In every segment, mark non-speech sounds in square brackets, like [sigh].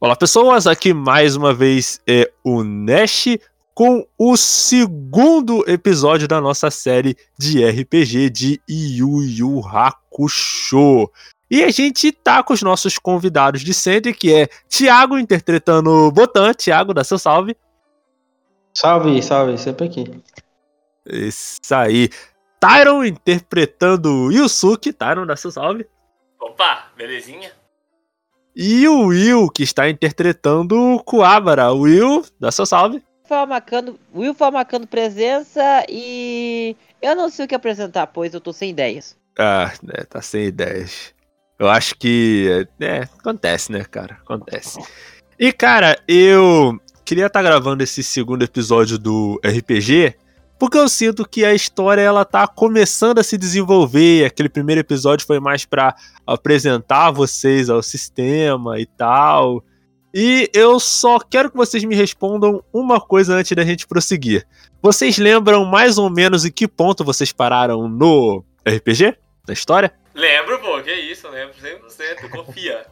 Olá pessoas, aqui mais uma vez é o Nash com o segundo episódio da nossa série de RPG de Yu Yu Hakusho. E a gente tá com os nossos convidados de sempre, que é Thiago interpretando Botan. Thiago, dá seu salve. Salve, salve, sempre aqui. Isso aí. Tyron interpretando Yusuke. Tyron, dá seu salve. Opa, belezinha? E o Will, que está interpretando o Kuabara. Will, dá seu salve. Marcando, Will foi marcando presença e eu não sei o que apresentar, pois eu tô sem ideias. Ah, né, tá sem ideias. Eu acho que. É, acontece, né, cara? Acontece. E, cara, eu queria estar tá gravando esse segundo episódio do RPG porque eu sinto que a história ela tá começando a se desenvolver. Aquele primeiro episódio foi mais para apresentar vocês ao sistema e tal. E eu só quero que vocês me respondam uma coisa antes da gente prosseguir. Vocês lembram mais ou menos em que ponto vocês pararam no RPG? Na história? Lembro, pô, que isso, lembro 100%, confia.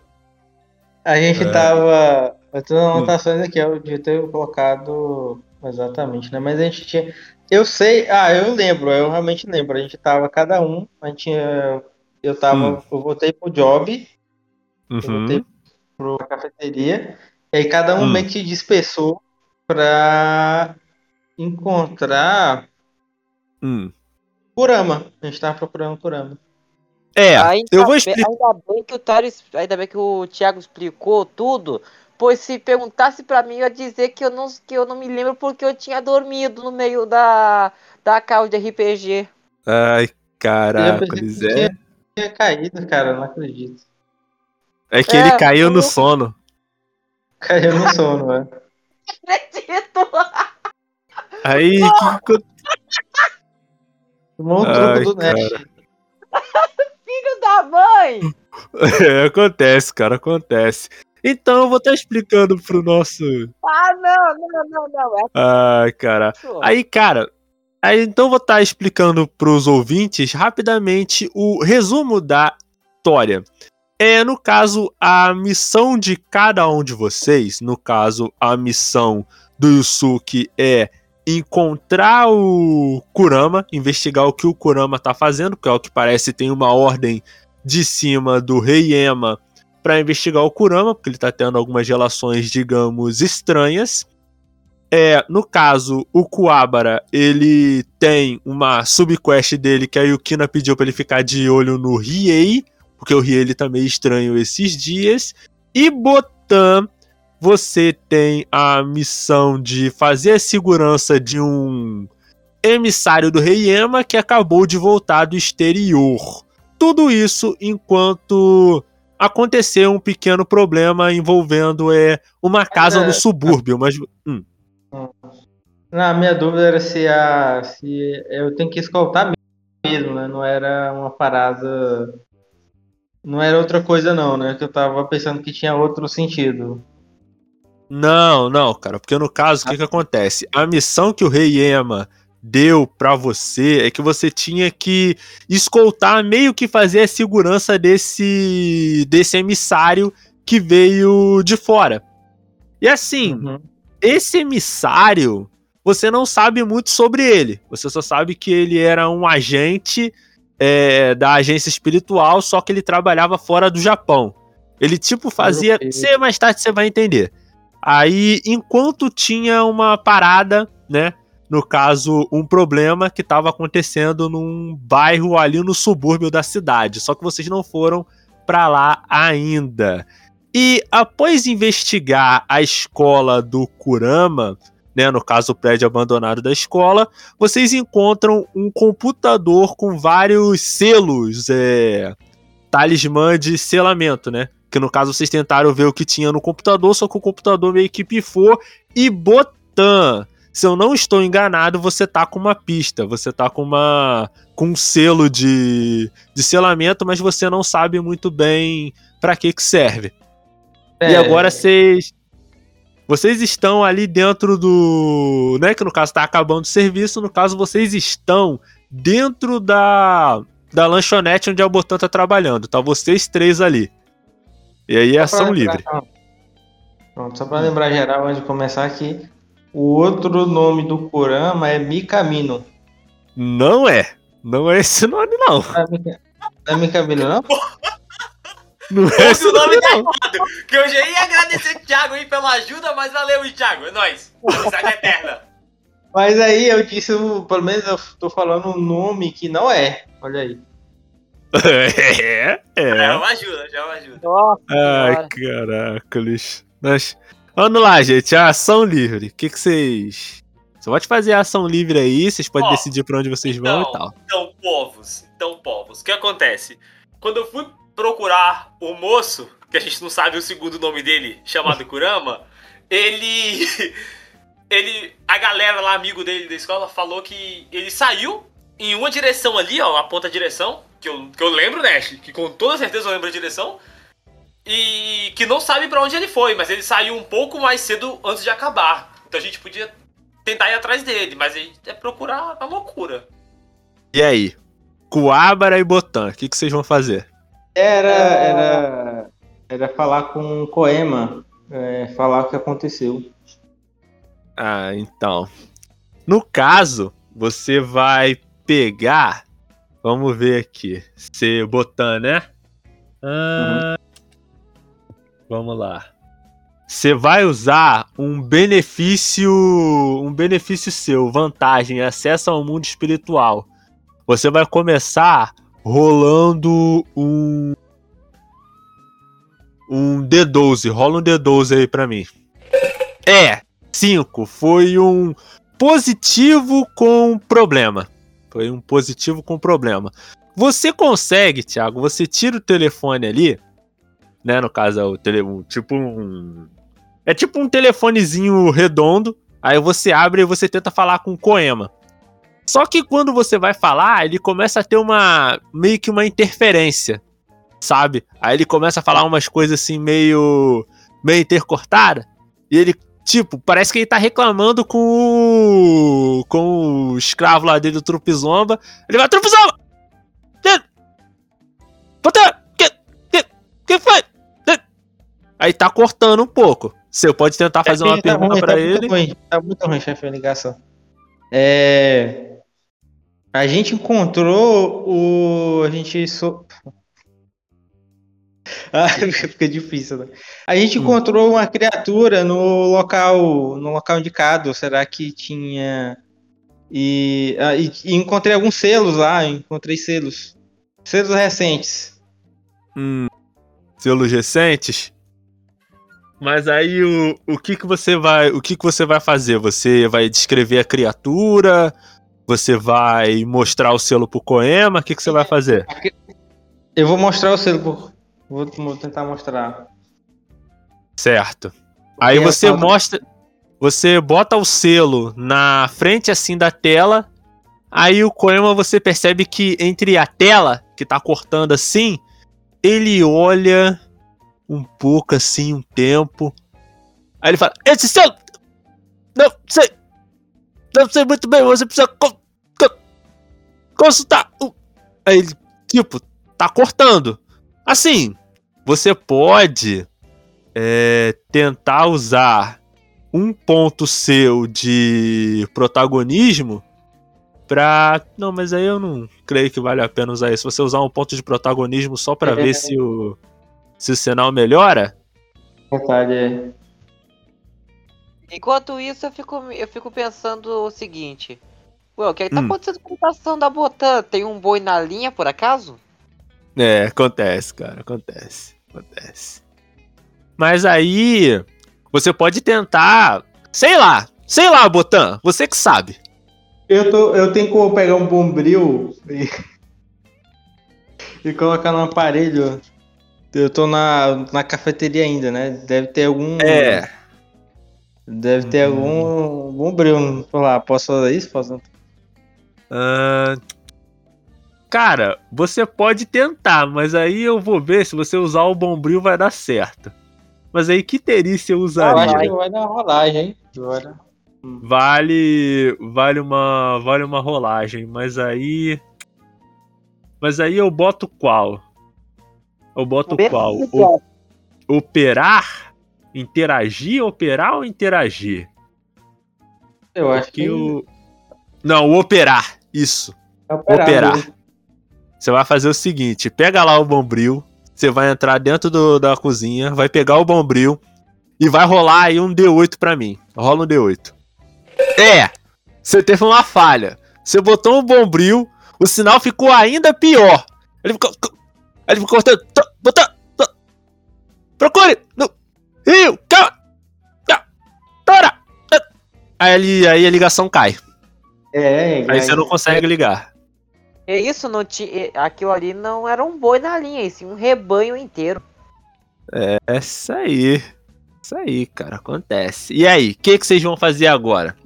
A gente é. tava. Eu tô anotações aqui, eu devia ter colocado exatamente, né? Mas a gente tinha. Eu sei, ah, eu lembro, eu realmente lembro. A gente tava cada um, a gente tinha, eu tava, hum. eu voltei pro job, uhum. eu voltei pro cafeteria, e aí cada um hum. meio que dispersou pra encontrar hum. Kurama. A gente tava procurando Kurama. É, ainda eu vou explicar. Ainda bem que o Tário, ainda bem que o Thiago explicou tudo, Pois se perguntasse para mim, eu ia dizer que eu, não, que eu não me lembro porque eu tinha dormido no meio da, da call de RPG. Ai, caracoles, é. Tinha, caído, cara, não acredito. É que é, ele caiu no sono. Caiu no sono, é. [laughs] Acredito! Aí, que... Tomou um truco do Nash. [laughs] Filho da mãe! [laughs] É, acontece, cara, acontece. Então eu vou estar explicando pro nosso. Ah, não, não, não, não. É... Ai, cara. Aí, cara. Aí, então eu vou estar explicando pros ouvintes rapidamente o resumo da história. É, no caso, a missão de cada um de vocês, no caso, a missão do Yusuke é encontrar o Kurama, investigar o que o Kurama tá fazendo, que é o que parece tem uma ordem de cima do Rei Ema para investigar o Kurama, porque ele tá tendo algumas relações, digamos, estranhas. É, no caso, o Kuabara, ele tem uma subquest dele que a Yukina pediu para ele ficar de olho no Riei, porque o Riei ele tá meio estranho esses dias. E Botan, você tem a missão de fazer a segurança de um emissário do Rei Ema que acabou de voltar do exterior. Tudo isso enquanto aconteceu um pequeno problema envolvendo é, uma casa é, no subúrbio, mas. Hum. Na minha dúvida era se, a, se eu tenho que escoltar mesmo, né? Não era uma parada. Não era outra coisa, não, né? Que eu tava pensando que tinha outro sentido. Não, não, cara, porque no caso, o que, que acontece? A missão que o Rei Ema deu para você é que você tinha que escoltar, meio que fazer a segurança desse, desse emissário que veio de fora. E assim, uhum. esse emissário, você não sabe muito sobre ele. Você só sabe que ele era um agente é, da agência espiritual, só que ele trabalhava fora do Japão. Ele, tipo, fazia. Você mais tarde você vai entender. Aí, enquanto tinha uma parada, né? No caso, um problema que estava acontecendo num bairro ali no subúrbio da cidade. Só que vocês não foram para lá ainda. E após investigar a escola do Kurama, né, no caso o prédio abandonado da escola, vocês encontram um computador com vários selos, é, talismã de selamento, né? Que no caso vocês tentaram ver o que tinha no computador, só que o computador meio que pifou e Botan se eu não estou enganado, você tá com uma pista, você tá com uma com um selo de, de selamento, mas você não sabe muito bem para que que serve. É. E agora vocês vocês estão ali dentro do, né, que no caso tá acabando o serviço, no caso vocês estão dentro da da lanchonete onde a Botan tá trabalhando, tá vocês três ali. E aí é ação livre. Pronto, só pra lembrar geral antes de começar aqui. O outro nome do Kurama é Mikamino. Não é. Não é esse nome, não. Não é é Mikamino, não? Não é esse o nome nome, tá errado. Que eu já ia agradecer o Thiago aí pela ajuda, mas valeu, Thiago. É nóis. Amizade eterna. Mas aí eu disse, pelo menos eu tô falando um nome que não é. Olha aí. [laughs] É, É é. uma ajuda, já é uma ajuda. Nossa Ai, senhora. caraca, lixo. Mas, vamos lá, gente. A ação livre. O que, que vocês. Você pode fazer a ação livre aí, vocês podem Ó, decidir pra onde vocês vão então, e tal. Então, povos, então, povos, o que acontece? Quando eu fui procurar o moço, que a gente não sabe o segundo nome dele, chamado [laughs] Kurama, ele. Ele. A galera lá, amigo dele da escola, falou que ele saiu em uma direção ali, ó, aponta a direção, que eu, que eu lembro, Nash, que com toda certeza eu lembro a direção, e que não sabe pra onde ele foi, mas ele saiu um pouco mais cedo antes de acabar. Então a gente podia tentar ir atrás dele, mas é procurar a loucura. E aí? Coabra e Botan, o que, que vocês vão fazer? Era, era, era falar com o Koema, é, falar o que aconteceu. Ah, então. No caso, você vai pegar. Vamos ver aqui. Se Botan, né? Ah, Vamos lá. Você vai usar um benefício, um benefício seu, vantagem, acesso ao mundo espiritual. Você vai começar rolando um um D12. Rola um D12 aí pra mim. É, 5 foi um positivo com problema. Foi um positivo com problema. Você consegue, Thiago, você tira o telefone ali, né? No caso, é o tele, um- tipo um. É tipo um telefonezinho redondo. Aí você abre e você tenta falar com o Coema. Só que quando você vai falar, ele começa a ter uma. meio que uma interferência. Sabe? Aí ele começa a falar umas coisas assim meio. meio intercortada. E ele Tipo, parece que ele tá reclamando com o. com o escravo lá dele, o Trupizomba. Ele vai, Trupizomba! Puta! Que? Que? Que foi? Que?" Aí tá cortando um pouco. Você pode tentar fazer uma Tá pergunta pra tá ele. Ruim, tá muito ruim, chefe, a ligação. É... A gente encontrou o. A gente. So... [laughs] Ah, fica difícil, né? A gente Hum. encontrou uma criatura no local. No local indicado. Será que tinha. E, ah, e- e encontrei alguns selos lá, encontrei selos. Selos recentes. Hum, selos recentes. Mas aí o, o que que você vai, o que que você vai fazer? Você vai descrever a criatura? Você vai mostrar o selo pro Coema? O que que você vai fazer? Eu vou mostrar o selo. por- Vou, vou tentar mostrar. Certo. Aí a você mostra, você bota o selo na frente assim da tela. Aí o Coema você percebe que entre a tela que tá cortando assim, ele olha um pouco assim um tempo. Aí ele fala: "Esse selo não sei, não sei muito bem, você precisa co- co- consultar." o-" Aí ele tipo tá cortando. Assim, você pode é, tentar usar um ponto seu de protagonismo pra. Não, mas aí eu não creio que vale a pena usar isso. Você usar um ponto de protagonismo só pra É. ver se o, se o sinal melhora. Vontade é. Enquanto isso, eu fico, eu fico pensando o seguinte. Ué, o que, é que tá Hum. acontecendo com a mutação da Botan? Tem um boi na linha, por acaso? É, acontece, cara, acontece, acontece. Mas aí você pode tentar, sei lá, sei lá, Botan, você que sabe. Eu, tô, eu tenho como pegar um bombril e, [laughs] e colocar no aparelho. Eu tô na, na cafeteria ainda, né? Deve ter algum. É. Deve ter algum bombril por lá. Posso fazer isso? Posso? Ah, cara, você pode tentar, mas aí eu vou ver se você usar o bombril vai dar certo. Mas aí que teria Eu acho usaria? que vai dar uma rolagem, hein? Agora. Vale, vale uma, vale uma rolagem, mas aí, mas aí eu boto qual? Eu boto qual? O- operar? Interagir, operar ou interagir? Eu acho Que que o. Não, o operar. Isso. é operar. operar. Você vai fazer o seguinte: pega lá o bombril, você vai entrar dentro do- da cozinha, vai pegar o bombril e vai rolar aí um D8 pra mim. Rola um D8. É! Você teve uma falha. Você botou um bombril, o sinal ficou ainda pior. Ele ficou. Ele ficou. Botando. botando procure! No Rio! Calma! Calma, Tora! Aí, ele, aí a ligação cai. É, Aí você não consegue ligar. É isso, não tinha. Aquilo ali não era um boi na linha, e sim um rebanho inteiro. É isso aí. Isso aí, cara, acontece. E aí, o que, que vocês vão fazer agora?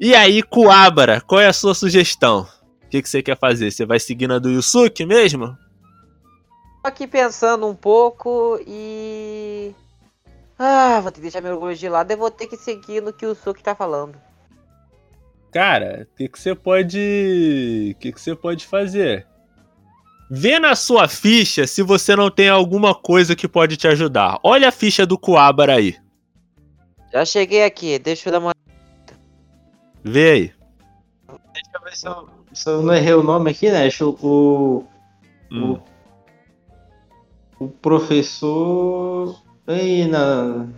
E aí, Kuabara, qual é a sua sugestão? O que, que você quer fazer? Você vai seguir na do Yusuke mesmo? Tô aqui pensando um pouco e. Ah, vou ter que deixar meu orgulho de lado e vou ter que seguir no que o Suki tá falando. Cara, o que, que você pode. O que, que você pode fazer? Vê na sua ficha se você não tem alguma coisa que pode te ajudar. Olha a ficha do Kuabara aí. Já cheguei aqui, deixa eu dar uma. Vê aí. Deixa eu ver se eu, se eu não errei o nome aqui, né? Deixa eu- o, Hum. o professor. Aí, não.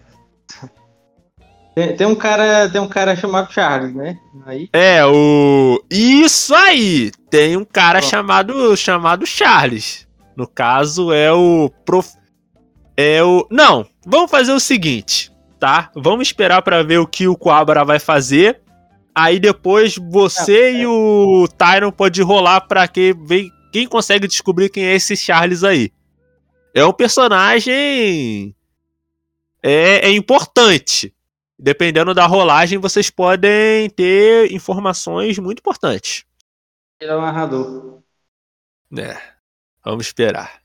Tem, tem um cara, tem um cara chamado Charles, né? Aí. É, o. Isso aí! Tem um cara chamado chamado Charles. No caso, é o. Prof... É o. Não, vamos fazer o seguinte, tá? Vamos esperar pra ver o que o Coabra vai fazer. Aí depois você e o Tyron pode rolar pra quem, vem- quem consegue descobrir quem é esse Charles aí. É um personagem. É, é importante. Dependendo da rolagem, vocês podem ter informações muito importantes. Ele é o narrador. É. Vamos esperar.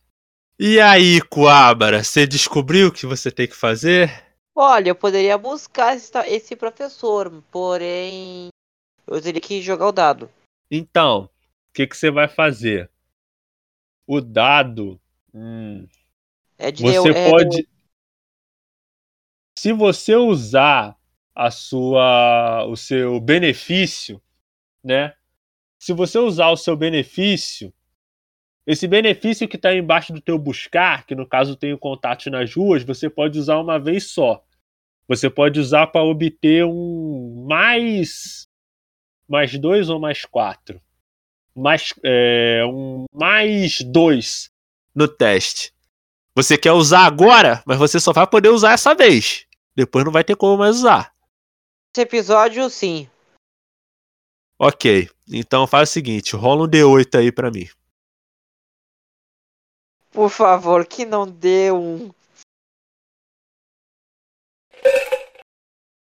E aí, Coabra, você descobriu o que você tem que fazer? Olha, eu poderia buscar esse, esse professor, porém. Eu teria que jogar o dado. Então, o que, que você vai fazer? O dado. Hum, É de você é- pode. Se você usar a sua, o seu benefício, né? Se você usar o seu benefício, esse benefício que está embaixo do teu buscar, que no caso tem o contato nas ruas, você pode usar uma vez só. Você pode usar para obter um mais mais dois ou mais quatro, mais é, um mais dois no teste. Você quer usar agora, mas você só vai poder usar essa vez. Depois não vai ter como mais usar. Esse episódio, sim. Ok. Então faz o seguinte, rola um D8 aí pra mim. Por favor, que não dê um.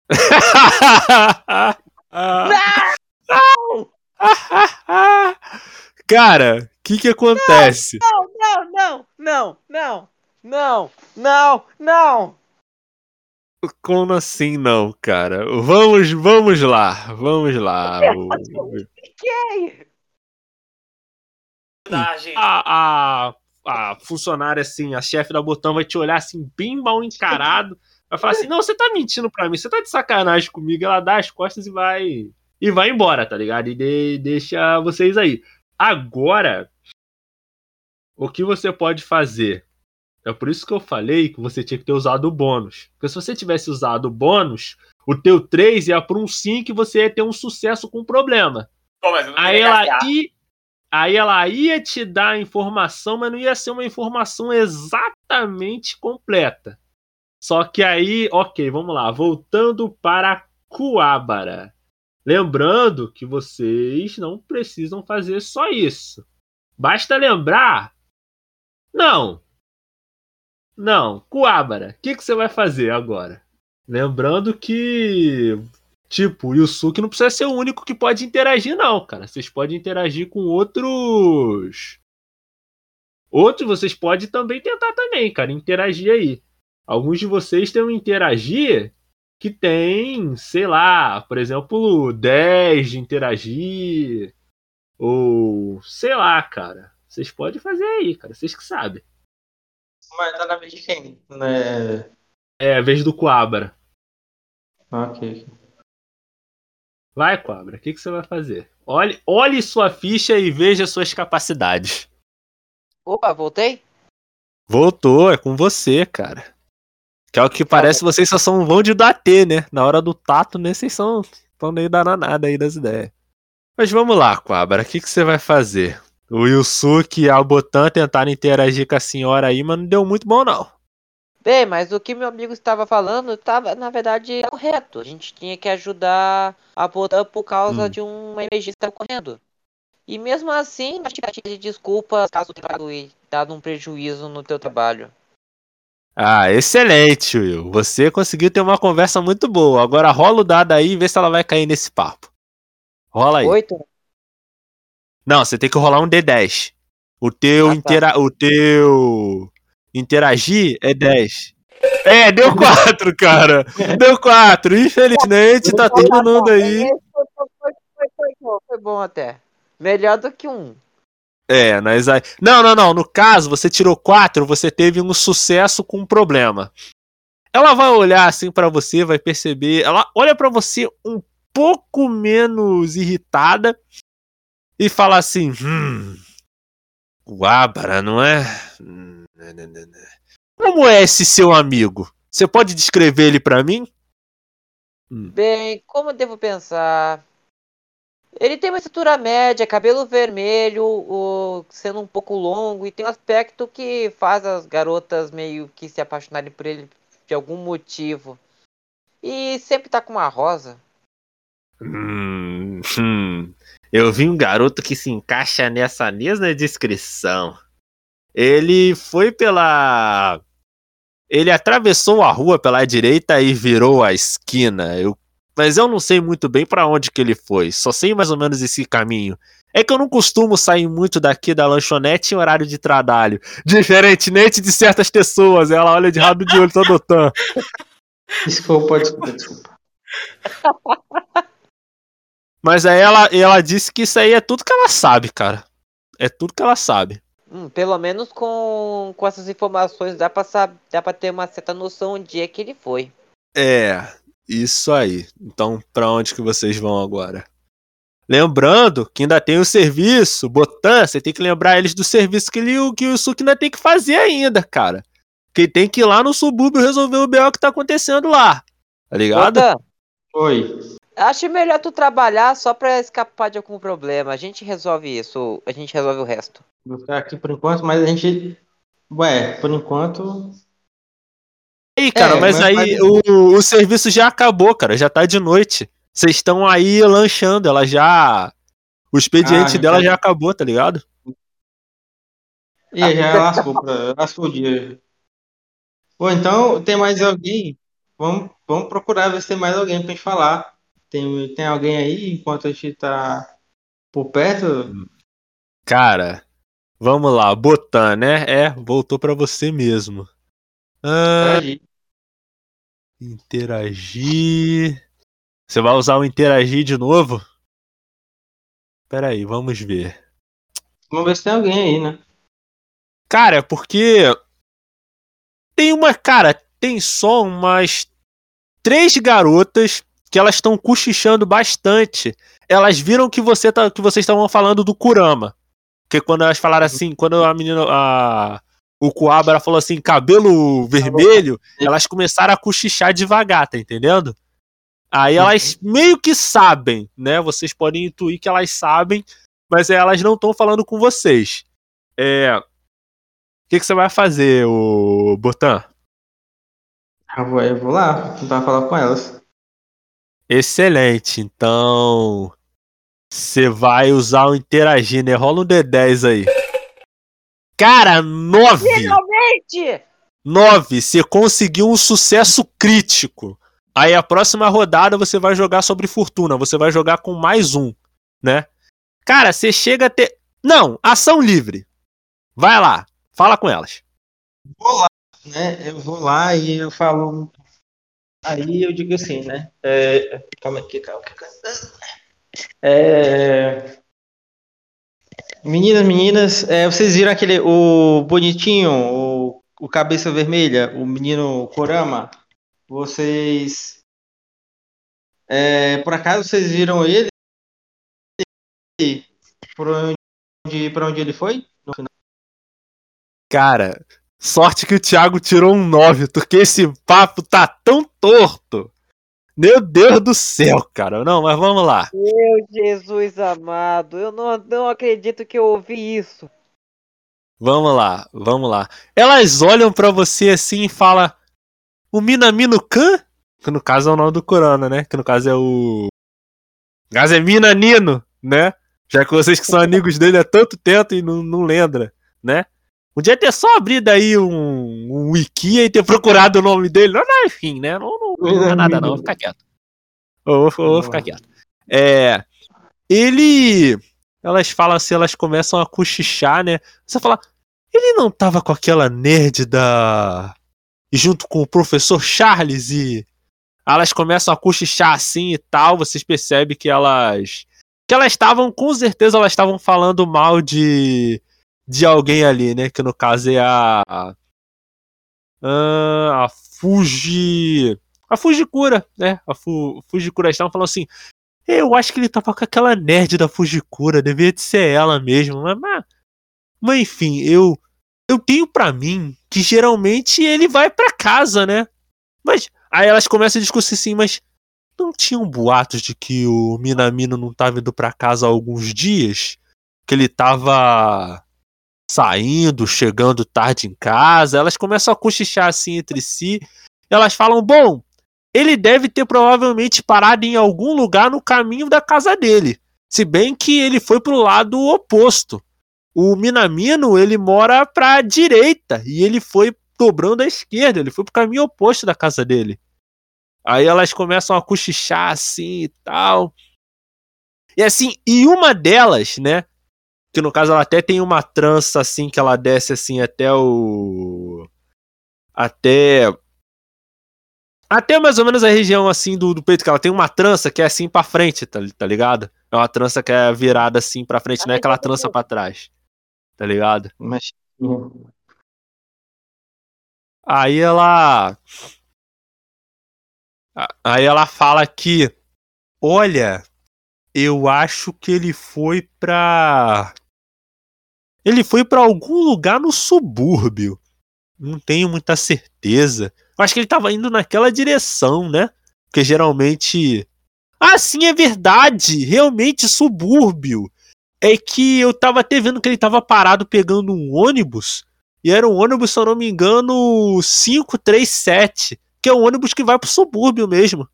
[laughs] [laughs] Cara, o que que acontece? Não, não, não, não, não, não, não, não. Como assim não, cara? Vamos, vamos lá, vamos lá. Verdade. a, a, a funcionária, assim, a chefe da botão vai te olhar assim, bem mal encarado. Vai falar assim: não, você tá mentindo pra mim, você tá de sacanagem comigo. Ela dá as costas e vai. E vai embora, tá ligado? E de- deixa vocês aí. Agora, o que você pode fazer? É por isso que eu falei que você tinha que ter usado o bônus. Porque se você tivesse usado o bônus, o teu 3 ia pra um 5 e você ia ter um sucesso com problema. Pô, mas eu não Aí ela, ia, aí ela ia te dar a informação, mas não ia ser uma informação exatamente completa. Só que aí, ok, vamos lá. Voltando para Coabara. Lembrando que vocês não precisam fazer só isso. Basta lembrar. Não. Não. Coabara, o que, que você vai fazer agora? Lembrando que Tipo, o Yusuke não precisa ser o único que pode interagir, não, cara. Vocês podem interagir com outros. Outros vocês podem também tentar também, cara, interagir aí. Alguns de vocês têm um interagir que tem, sei lá, por exemplo, 10 de interagir. Ou sei lá, cara. Vocês podem fazer aí, cara. Vocês que sabem. Mas tá na vez de quem? Né? É, a vez do Coabra. Ok. Vai, Cobra, o que, que você vai fazer? Olhe, olhe sua ficha e veja suas capacidades. Opa, voltei? Voltou, é com você, cara. Que é o que parece, vocês só são vão de bater, né? Na hora do tato, né? Vocês são tão nem danada aí das ideias. Mas vamos lá, Quabra, o que, que você vai fazer? O Yusuke e a Botan tentaram interagir com a senhora aí, mas não deu muito bom, não. Bem, mas o que meu amigo estava falando estava, na verdade, correto. A gente tinha que ajudar a Botan por causa Hum. de uma emergência que estava ocorrendo. E mesmo assim, a gente pede desculpas caso tenha dado um prejuízo no teu trabalho. Ah, excelente, Will. Você conseguiu ter uma conversa muito boa. Agora rola o dado aí e vê se ela vai cair nesse papo. Rola aí. Oito? Não, você tem que rolar um D10. O teu, Ah, tá. intera... o teu interagir é 10. É, deu [laughs] 4, cara. Deu 4. Infelizmente, tá todo mundo aí. Foi, foi, foi, foi, foi bom, foi bom até. Melhor do que um. É, mas aí. Não, não, não. No caso, você tirou 4, você teve um sucesso com um problema. Ela vai olhar assim pra você, vai perceber. Ela olha pra você um pouco menos irritada e fala assim: Hum. Guabara, não é? Como é esse seu amigo? Você pode descrever ele pra mim? Bem, como devo pensar? Ele tem uma estrutura média, cabelo vermelho, o, sendo um pouco longo, e tem um aspecto que faz as garotas meio que se apaixonarem por ele de algum motivo. E sempre tá com uma rosa. Hum, hum. Eu vi um garoto que se encaixa nessa mesma descrição. Ele foi pela. Ele atravessou a rua pela direita e virou a esquina. Eu... Mas eu não sei muito bem pra onde que ele foi. Só sei mais ou menos esse caminho. É que eu não costumo sair muito daqui da lanchonete em horário de trabalho. [laughs] Diferentemente de certas pessoas. Ela olha de rabo de olho todo otan. [laughs] Desculpa, desculpa, desculpa. [laughs] Mas aí ela, ela disse que isso aí é tudo que ela sabe, cara. É tudo que ela sabe. Hum, pelo menos com, com essas informações dá pra, sab- dá pra ter uma certa noção onde é que ele foi. É, isso aí. Então, pra onde que vocês vão agora? Lembrando que ainda tem o serviço, Botan, você tem que lembrar eles do serviço que, ele, que o Suki ainda tem que fazer ainda, cara. Que tem que ir lá no subúrbio resolver o BO que tá acontecendo lá. Tá ligado? Otan, Oi. acho melhor tu trabalhar só pra escapar de algum problema. A gente resolve isso, a gente resolve o resto. Vou ficar aqui por enquanto, mas a gente. Ué, por enquanto. Aí, cara, É, mas, mas- aí O, o serviço já acabou, cara. Já tá de noite. Vocês estão aí lanchando, ela já. O expediente Ah, dela já acabou, tá ligado? Ih, já lascou, pra... lascou o dia. Pô, então tem mais alguém? Vamos, vamos procurar ver se tem mais alguém pra gente falar. Tem, tem alguém aí enquanto a gente tá por perto? Cara, vamos lá, Botan, né? É, voltou pra você mesmo. Ah, Interagir. Interagir. Você vai usar o interagir de novo? Pera aí, vamos ver. Vamos ver se tem alguém aí, né? Cara, porque tem uma, cara, tem só umas três garotas que elas estão cochichando bastante. Elas viram que você tá, que vocês estavam falando do Kurama. Porque quando elas falaram assim, quando a menina a o Coabra falou assim, cabelo vermelho, elas começaram a cochichar devagar, tá entendendo? Aí elas meio que sabem, né? Vocês podem intuir que elas sabem, mas elas não estão falando com vocês. É, o que, que você vai fazer, o Botan? Eu vou, eu vou lá tentar falar com elas. Excelente. Então, você vai usar o interagir, né? Rola um D10 aí. Cara, 9! Finalmente! 9! Você conseguiu um sucesso crítico. Aí a próxima rodada você vai jogar sobre fortuna. Você vai jogar com mais um, né? Cara, você chega a ter. Não, ação livre. Vai lá, fala com elas. Vou lá, né? Eu vou lá e eu falo. Aí eu digo assim, né? É... Calma aqui, calma. É... Meninas, meninas, é, vocês viram aquele, o bonitinho, o, o cabeça vermelha, o menino Korama? vocês. É, por acaso vocês viram ele? Por onde, pra onde ele foi? Cara, sorte que o Thiago tirou um 9, porque esse papo tá tão torto. Meu Deus do céu, cara. Não, mas vamos lá. Meu Jesus amado, eu não, não acredito que eu ouvi isso. Vamos lá, vamos lá. Elas olham pra você assim e falam: O Minamino Khan? Que no caso é o nome do Corona, né? Que no caso é o. No caso é Minanino, né? Já que vocês que são amigos dele há tanto tempo e não, não lembra, né? Podia ter só abrido aí um, um wiki e ter procurado o nome dele. Não, não enfim, né? Não, não, é nada, não. Vou ficar quieto. Vou, vou, vou ficar quieto. É. Ele. Elas falam assim, elas começam a cochichar, né? Você fala. Ele não tava com aquela nerd da. E junto com o professor Charles e. Elas começam a cochichar assim e tal. Vocês percebem que elas. Que elas estavam, com certeza, elas estavam falando mal de de alguém ali, né? Que no caso é a. A, a Fuji. A Fujikura, né? A Fu, Fujikura estavam falando assim. Eu acho que ele tava com aquela nerd da Fujikura, devia de ser ela mesmo. Mas, mas, mas enfim, eu. Eu tenho para mim que geralmente ele vai para casa, né? Mas. Aí elas começam a discutir assim, mas. Não tinham boatos de que o Minamino não tava indo para casa há alguns dias? Que ele tava saindo, chegando tarde em casa, elas começam a cochichar assim entre si. Elas falam: bom, ele deve ter provavelmente parado em algum lugar no caminho da casa dele. Se bem que ele foi pro lado oposto. O Minamino, ele mora pra direita e ele foi dobrando à esquerda, ele foi pro caminho oposto da casa dele. Aí elas começam a cochichar assim e tal. E assim, e uma delas, né, que no caso ela até tem uma trança assim que ela desce assim até o até até mais ou menos a região assim do, do peito que ela tem uma trança que é assim para frente, tá, tá ligado? É uma trança que é virada assim para frente, não é aquela trança para trás. Tá ligado? Mas. Aí ela Aí ela fala que olha, eu acho que ele foi pra ele foi para algum lugar no subúrbio. Não tenho muita certeza. Eu acho que ele tava indo naquela direção, né? Porque geralmente. Ah, sim, é verdade! Realmente, subúrbio. É que eu tava até vendo que ele tava parado pegando um ônibus. E era um ônibus, se eu não me engano, 537. Que é um ônibus que vai pro subúrbio mesmo.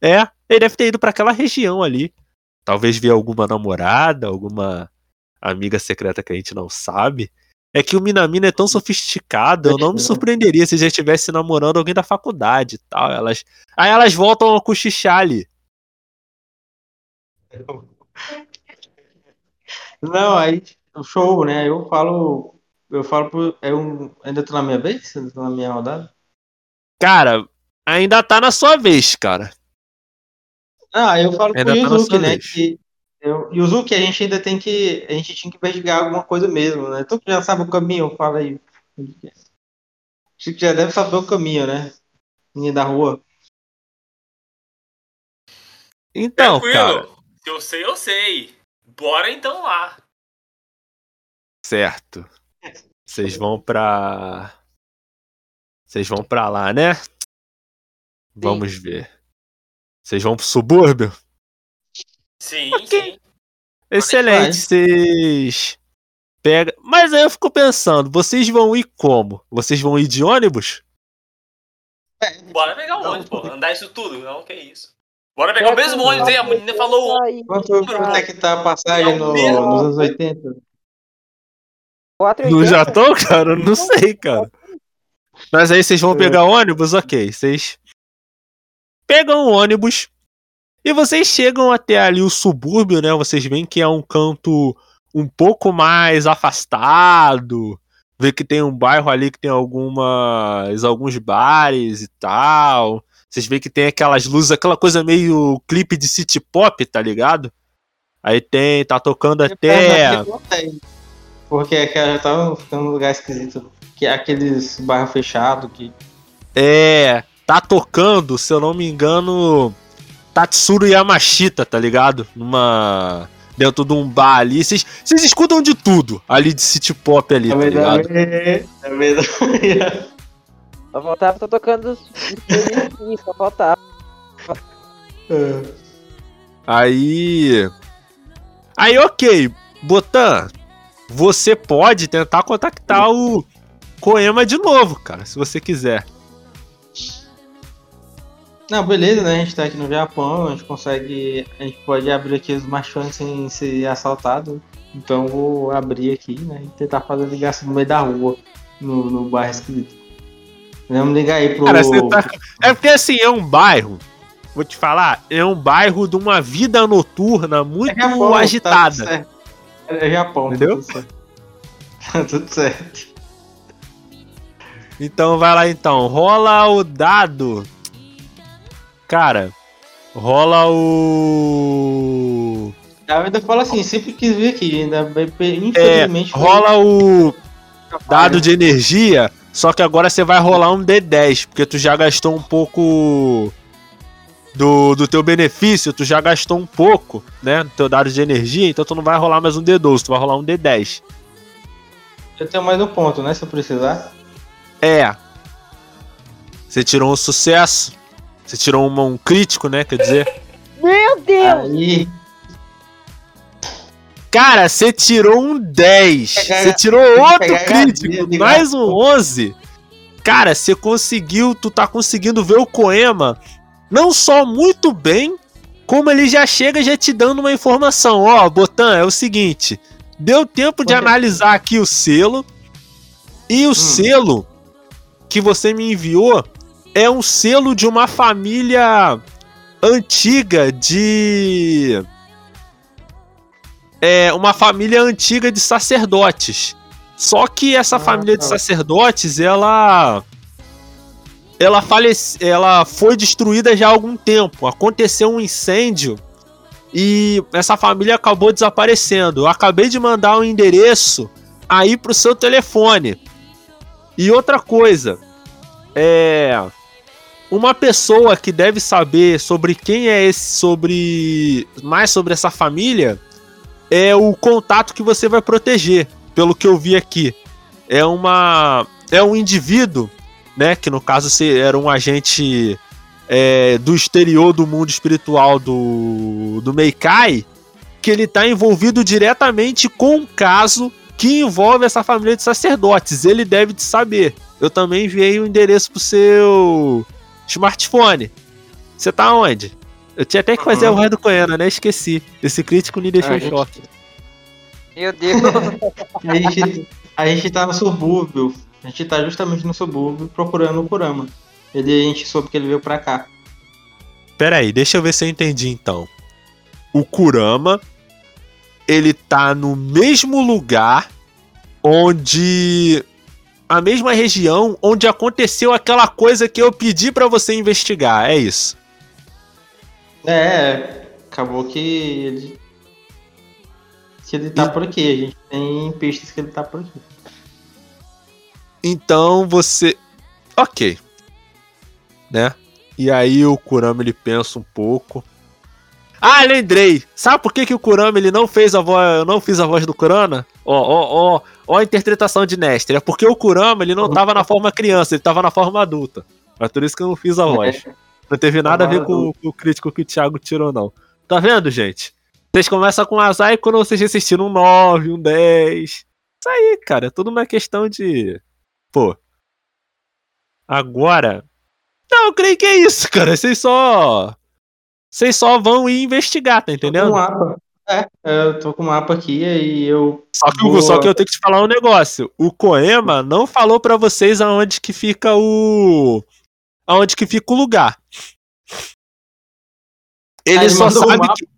É, ele deve ter ido para aquela região ali. Talvez ver alguma namorada, alguma amiga secreta que a gente não sabe, é que o Minamino é tão sofisticado, eu não me [laughs] surpreenderia se já estivesse namorando alguém da faculdade e tal. Elas... Aí elas voltam a cochichar ali. Não, aí o show, né? Eu falo. Eu falo pro. Eu ainda tô na minha vez? Ainda tô na minha rodada? Cara, ainda tá na sua vez, cara. Ah, eu falo ainda pro tá Yuzuki, né? Vez. Que eu, e o Zuki, a gente ainda tem que. A gente tinha que investigar alguma coisa mesmo, né? Tu que já sabe o caminho, fala aí. Acho que já deve saber o caminho, né? Linha da rua. Então, Tranquilo. cara. Se eu sei, eu sei. Bora então lá. Certo. Vocês vão pra. Vocês vão pra lá, né? Vamos ver. Vocês vão pro subúrbio? Sim, okay. sim. Excelente, vocês pega. Mas aí eu fico pensando, vocês vão ir como? Vocês vão ir de ônibus? É, bora pegar o ônibus, pô. Andar isso tudo, não, que isso. Bora pegar o mesmo ônibus aí, a menina falou. Quanto é que tá a passagem no, nos anos 80? No Japão, cara? Eu não sei, cara. Mas aí vocês vão pegar ônibus? Ok, vocês pegam o ônibus e vocês chegam até ali o subúrbio, né? Vocês veem que é um canto um pouco mais afastado. Vê que tem um bairro ali que tem algumas alguns bares e tal. Vocês veem que tem aquelas luzes, aquela coisa meio clipe de city pop, tá ligado? Aí tem, tá tocando até. Porque já tava ficando um lugar esquisito. Que é aqueles bairros fechados que. É. tá tocando, se eu não me engano, Tatsuro Yamashita, tá ligado? Numa. Dentro de um bar ali. Vocês escutam de tudo ali de city pop ali, tá ligado? É verdade. Só faltava, tô tocando só faltava. É. Aí. Aí, ok. Botan, você pode tentar contactar o Koema de novo, cara, se você quiser. Não, beleza, né? A gente tá aqui no Japão, a gente consegue. A gente pode abrir aqui os machões sem ser assaltado. Então vou abrir aqui, né? E tentar fazer ligação no meio da rua, no, no bairro escrito. Vamos ligar aí pro. Cara, tá... É porque assim, é um bairro. Vou te falar, é um bairro de uma vida noturna muito É Japão, Tá agitada. certo. é Japão, Entendeu? Tá tudo certo. [laughs] Tá tudo certo. Então vai lá então, rola o dado. Cara, rola o. Ainda falo assim, sempre quis vir aqui, ainda É, infelizmente. foi- rola o dado de energia, só que agora você vai rolar um D10, porque tu já gastou um pouco do, do teu benefício, tu já gastou um pouco, né, do teu dado de energia, então tu não vai rolar mais um D12, tu vai rolar um D10. Eu tenho mais um ponto, né? Se eu precisar. É. Você tirou um sucesso, você tirou uma- um crítico, né, quer dizer... Meu Deus! Aí. Cara, você tirou um 10. Pegar- Você tirou outro crítico, mais um 11. Cara, você conseguiu, tu tá conseguindo ver o Koema não só muito bem, como ele já chega já te dando uma informação. Ó, Botan, é o seguinte, deu tempo de Pode- analisar aqui o selo e o selo que você me enviou é um selo de uma família antiga de é uma família antiga de sacerdotes. Só que essa Ah, família de tá. sacerdotes, ela ela falece, ela foi destruída já há algum tempo. Aconteceu um incêndio e essa família acabou desaparecendo. Eu acabei de mandar um endereço aí pro seu telefone. E outra coisa, é uma pessoa que deve saber sobre quem é esse, sobre mais sobre essa família, é o contato que você vai proteger, pelo que eu vi aqui. É uma é um indivíduo, né, que no caso era um agente é, do exterior do mundo espiritual do do Meikai, que ele está envolvido diretamente com um caso que envolve essa família de sacerdotes. Ele deve de saber. Eu também enviei o endereço pro seu smartphone. Você tá onde? Eu tinha até que fazer Uhum. a voz do Coena, né? Esqueci. Esse crítico me deixou Ah, em gente. choque. Meu Deus! A gente, a gente tá no subúrbio. A gente tá justamente no subúrbio procurando o Kurama. Ele, a gente soube que ele veio pra cá. Pera aí, deixa eu ver se eu entendi então. O Kurama, ele tá no mesmo lugar onde. A mesma região onde aconteceu aquela coisa que eu pedi pra você investigar, é isso. É, acabou que ele. Que ele tá E- por aqui. A gente tem pistas que ele tá por aqui. Então você. Ok. Né? E aí o Kurama ele pensa um pouco. Ah, lembrei! Sabe por que, que o Kurama ele não fez a voz. Eu não fiz a voz do Kurama? Ó, ó, ó, ó a interpretação de Nestor. É porque o Kurama ele não tava na forma criança, ele tava na forma adulta. É por isso que eu não fiz a voz. Não teve nada a ver com, com o crítico que o Thiago tirou, não. Tá vendo, gente? Vocês começam com azar e quando vocês assistiram um 9, um 10. Isso aí, cara. É tudo uma questão de. Pô. Agora. Não, eu creio que é isso, cara. Vocês só. Vocês só vão ir investigar, tá Tô com o entendendo? mapa. É, eu tô com o mapa aqui e eu. Só que, Boa. só que eu tenho que te falar um negócio. O Koema não falou pra vocês aonde que fica o. Aonde que fica o lugar. Ele ele só sabe que.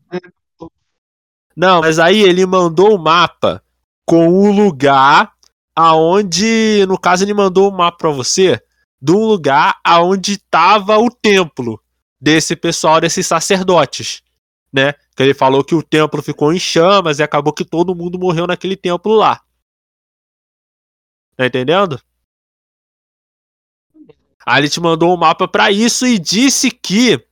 Não, mas aí ele mandou o mapa com o lugar aonde. No caso, ele mandou o mapa pra você de um lugar aonde tava o templo desse pessoal, desses sacerdotes, né? Que ele falou que o templo ficou em chamas e acabou que todo mundo morreu naquele templo lá. Tá entendendo? Aí ele te mandou um mapa pra isso e disse que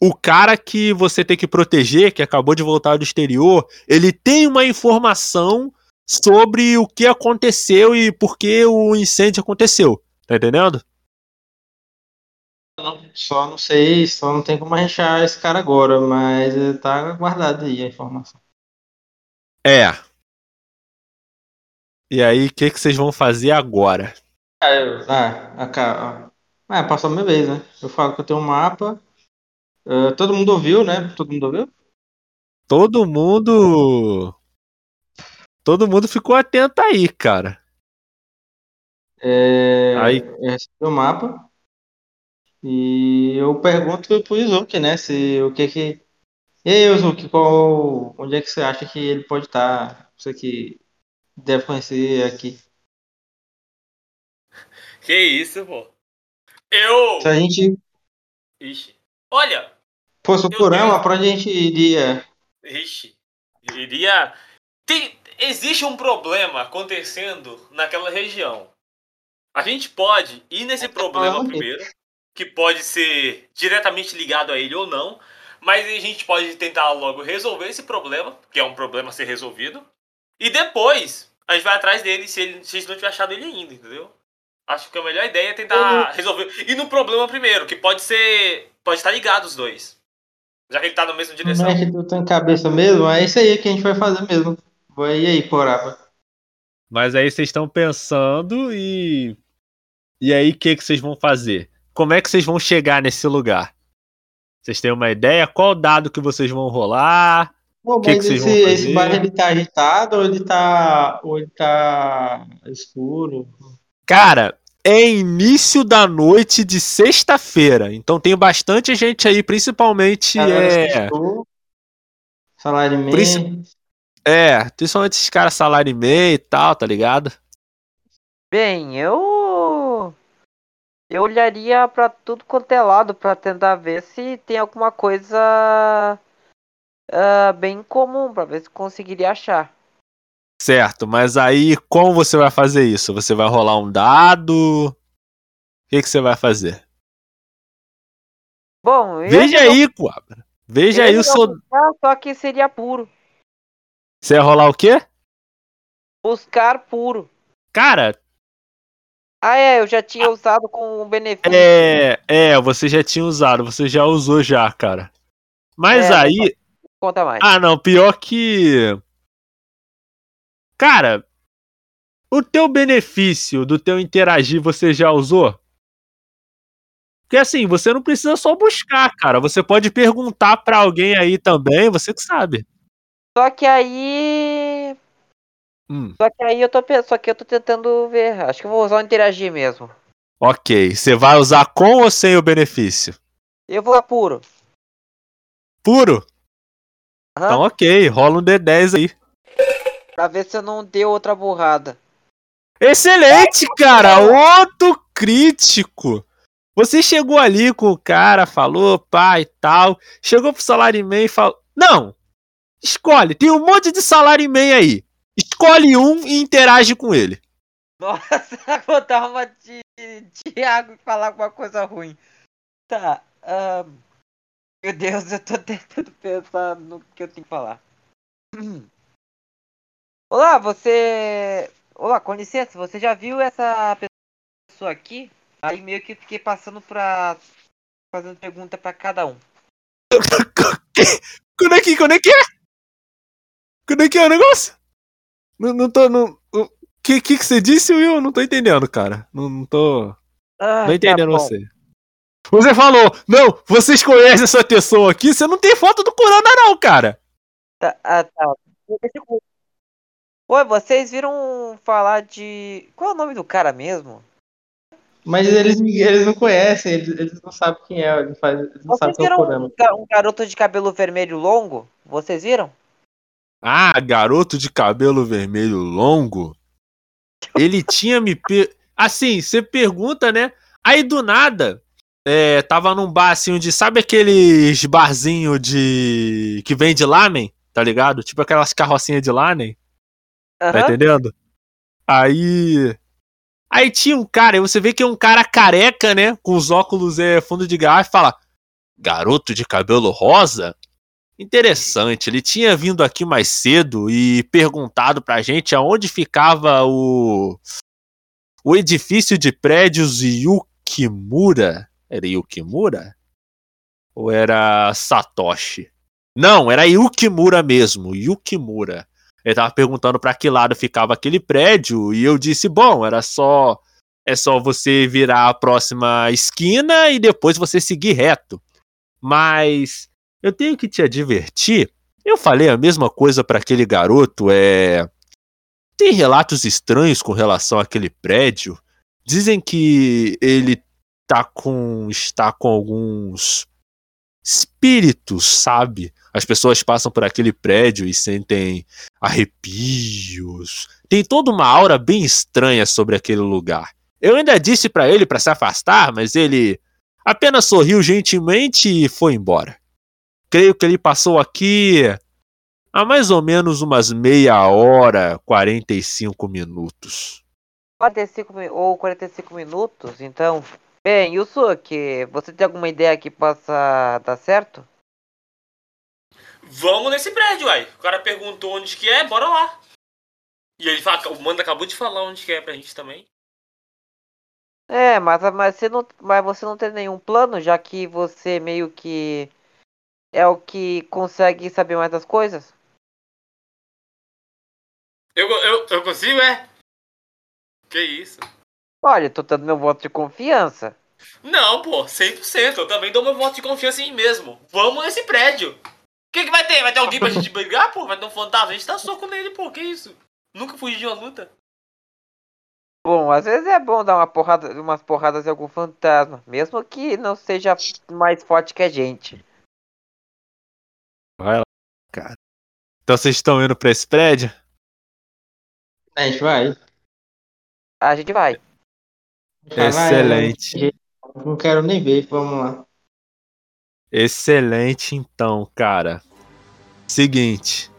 o cara que você tem que proteger, que acabou de voltar do exterior, ele tem uma informação sobre o que aconteceu e por que o incêndio aconteceu. Tá entendendo? Não, só não sei, só não tem como achar esse cara agora, mas tá guardado aí a informação. É. E aí, o que, que vocês vão fazer agora? Ah, eu, ah, a ah, é, passou a minha vez, né? Eu falo que eu tenho um mapa. eh, todo mundo ouviu, né? Todo mundo ouviu? Todo mundo. Todo mundo ficou atento aí, cara. É, Aí. eu recebi o mapa. E eu pergunto pro Izuki, né? Se o que que. E aí, Izuki, qual. Onde é que você acha que ele pode estar? Você que deve conhecer aqui. Que isso, pô. Eu. Se a gente Ixi. Olha, fosse o Kurama, tenho- pra onde a gente iria? ixi. Iria. Tem... Existe um problema acontecendo naquela região. A gente pode ir nesse problema primeiro, que pode ser diretamente ligado a ele ou não, mas a gente pode tentar logo resolver esse problema, que é um problema a ser resolvido, e depois a gente vai atrás dele se, ele, se a gente não tiver achado ele ainda, entendeu? Acho que a melhor ideia é tentar resolver. E no problema primeiro, que pode ser. Pode estar ligado os dois. Já que ele tá na mesma direção. Não é que tu tem cabeça mesmo? É isso aí que a gente vai fazer mesmo. Vai e aí, Kurama? Mas aí vocês estão pensando e. E aí, o que, que vocês vão fazer? Como é que vocês vão chegar nesse lugar? Vocês têm uma ideia? Qual dado que vocês vão rolar? Pô, que mas que vocês esse, vão fazer? esse bairro ele tá agitado ou ele tá. ou ele tá escuro? Cara, é início da noite de sexta-feira. Então tem bastante gente aí, principalmente. É, Salário. Princi- é, principalmente esses caras salário e meio e tal, tá ligado? Bem, eu. Eu olharia pra tudo quanto é lado pra tentar ver se tem alguma coisa ah, bem comum, pra ver se conseguiria achar. Certo, mas aí como você vai fazer isso? Você vai rolar um dado? O que, que você vai fazer? Bom, Veja ia aí, Coabra. Veja eu aí ia o seu. buscar, só que seria puro. Você vai rolar o quê? Buscar puro. Cara, Ah, é, eu já tinha usado com o benefício. é. É, você já tinha usado, você já usou já, cara. Mas É, aí. Conta mais. Ah, não, pior que. Cara, o teu benefício do teu interagir você já usou? Porque assim, você não precisa só buscar, cara. Você pode perguntar pra alguém aí também, você que sabe. Só que aí. Hum, Só que aí eu tô. Só que eu tô tentando ver. Acho que eu vou usar o interagir mesmo. ok. Você vai usar com ou sem o benefício? Eu vou a puro. Puro? Aham. Então ok, rola um D10 aí. Pra ver se eu não deu outra burrada. Excelente, cara! Outro crítico! Você chegou ali com o cara, falou, pai e tal. Chegou pro Salaryman e falou. Não! Escolhe, tem um monte de Salaryman aí. Escolhe um e interage com ele. Nossa, [laughs] vou dar uma de Thiago e falar alguma coisa ruim. Tá. ahn, Meu Deus, eu tô tentando pensar no que eu tenho que falar. [clears throat] Olá, você. Olá, com licença, você já viu essa pessoa aqui? Aí meio que fiquei passando pra. fazendo pergunta pra cada um. [laughs] Quando é que, quando é que é? Quando é que é o negócio? Não, não tô. Não, o que, que que você disse, Will? Não tô entendendo, cara. Não, não tô. Ah, Não entendendo tá você. Você falou, não, vocês conhecem essa pessoa aqui, você não tem foto do Corona, não, cara. Tá, ah, tá. Oi, vocês viram falar de. Qual é o nome do cara mesmo? Mas eles, eles não conhecem, eles, eles não sabem quem é, eles, faz, eles não sabem Vocês quem é o Kurama. um, um garoto de cabelo vermelho longo? Vocês viram? Ah, garoto de cabelo vermelho longo. Ele tinha me. Per... Assim, você pergunta, né? Aí do nada, é, tava num bar assim, onde. Sabe aqueles barzinho de. que vende lamen? Tá ligado? Tipo aquelas carrocinhas de lamen. Tá Aham. entendendo? Aí. Aí tinha um cara, e você vê que é um cara careca, né? Com os óculos é, fundo de garrafa e fala: Garoto de cabelo rosa? Interessante, ele tinha vindo aqui mais cedo e perguntado pra gente aonde ficava o. O edifício de prédios Yukimura. Era Yukimura? Ou era Satoshi? Não, era Yukimura mesmo, Yukimura. Ele tava perguntando para que lado ficava aquele prédio e eu disse: "Bom, era só é só você virar a próxima esquina e depois você seguir reto". Mas eu tenho que te advertir, eu falei a mesma coisa para aquele garoto, é tem relatos estranhos com relação àquele prédio. Dizem que ele tá com está com alguns espíritos, sabe? As pessoas passam por aquele prédio e sentem arrepios. Tem toda uma aura bem estranha sobre aquele lugar. Eu ainda disse para ele para se afastar, mas ele apenas sorriu gentilmente e foi embora. Creio que ele passou aqui há mais ou menos umas meia hora, 45 minutos. 45 ou 45 minutos, então. Bem, Yusuke, você tem alguma ideia que possa dar certo? Vamos nesse prédio, aí. O cara perguntou onde que é, bora lá. E ele fala, o Manda acabou de falar onde que é pra gente também. É, mas, mas, você não, mas você não tem nenhum plano, já que você meio que é o que consegue saber mais das coisas? Eu, eu, eu consigo, é? Que isso? Olha, tô dando meu voto de confiança. Não, pô, 100%. Eu também dou meu voto de confiança em mim mesmo. Vamos nesse prédio. O que, que vai ter? Vai ter alguém pra gente brigar, pô? Vai ter um fantasma? A gente dá soco nele, pô. Que isso? Nunca fugi de uma luta. Bom, às vezes é bom dar uma porrada, umas porradas em algum fantasma, mesmo que não seja mais forte que a gente. Vai lá, cara. Então vocês estão indo pra esse prédio? A gente vai. A gente vai. Excelente. né? Não quero nem ver, vamos lá. Excelente, então, cara. Seguinte.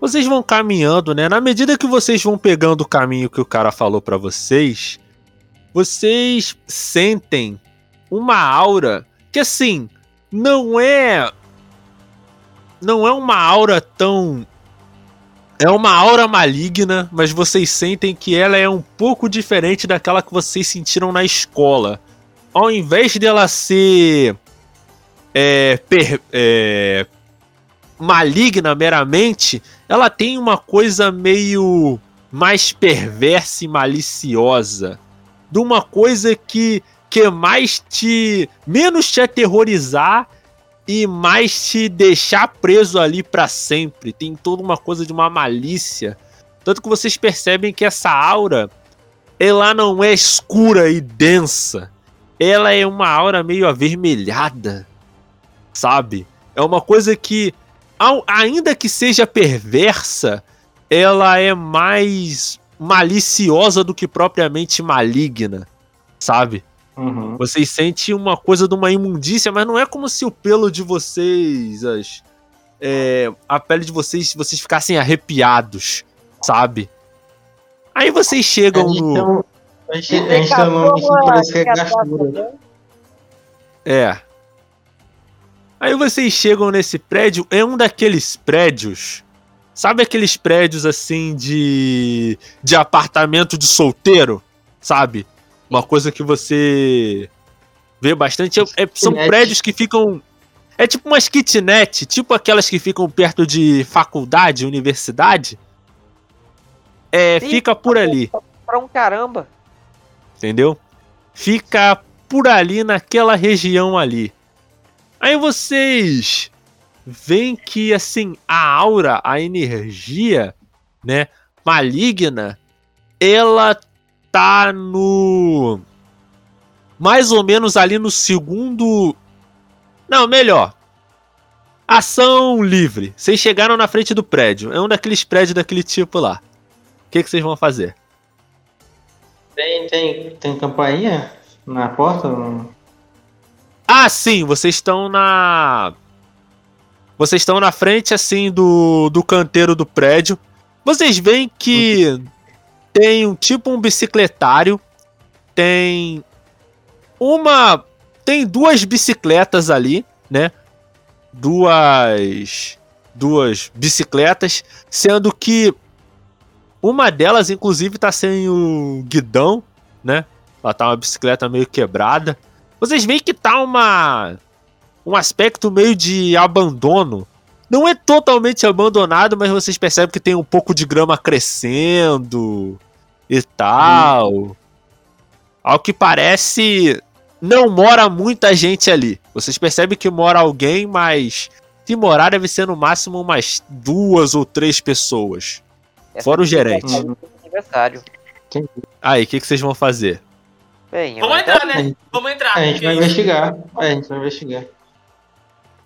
Vocês vão caminhando, né? Na medida que vocês vão pegando o caminho que o cara falou pra vocês, vocês sentem uma aura que assim, não é não é uma aura tão é uma aura maligna, mas vocês sentem que ela é um pouco diferente daquela que vocês sentiram na escola. Ao invés dela ser é, per, é, maligna meramente, ela tem uma coisa meio mais perversa e maliciosa. De uma coisa que que mais te menos te aterrorizar e mais te deixar preso ali para sempre. Tem toda uma coisa de uma malícia. Tanto que vocês percebem que essa aura ela não é escura e densa. Ela é uma aura meio avermelhada, sabe? É uma coisa que ainda que seja perversa, ela é mais maliciosa do que propriamente maligna, sabe? Uhum. Vocês sentem uma coisa de uma imundícia, mas não é como se o pelo de vocês, as, é, a pele de vocês, vocês ficassem arrepiados, sabe? Aí vocês chegam A gente no. a gente, a gente tem um nome que parece que é gastura. É. Aí vocês chegam nesse prédio, é um daqueles prédios. Sabe aqueles prédios assim de. de apartamento de solteiro? Sabe? Uma coisa que você vê bastante. é- é- são prédios que ficam. É tipo umas kitnet, tipo aquelas que ficam perto de faculdade, universidade. É, Sim. fica por ali Pra um caramba. entendeu? Fica por ali naquela região ali. Aí vocês veem que assim a aura, a energia, né, maligna, ela tá no mais ou menos ali no segundo Não, melhor. Ação livre. Vocês chegaram na frente do prédio. É um daqueles prédios daquele tipo lá. O que, que vocês vão fazer? Tem, tem, tem campainha na porta? Ah, sim, vocês estão na. Vocês estão na frente, assim, do, do canteiro do prédio. Vocês veem que tem um tipo um bicicletário tem uma. Tem duas bicicletas ali, né? Duas. Duas bicicletas, sendo que uma delas, inclusive, tá sem o guidão, né? Ela tá uma bicicleta meio quebrada. Vocês veem que tá uma. Um aspecto meio de abandono. Não é totalmente abandonado, mas vocês percebem que tem um pouco de grama crescendo e tal. Hum. Ao que parece, não mora muita gente ali. Vocês percebem que mora alguém, mas se morar deve ser no máximo umas duas ou três pessoas. Essa Fora o gerente. Aniversário. Aí, o que, que vocês vão fazer? Bem, Vamos entrar, né? Vamos entrar. É, a gente vai investigar. É, a gente vai investigar.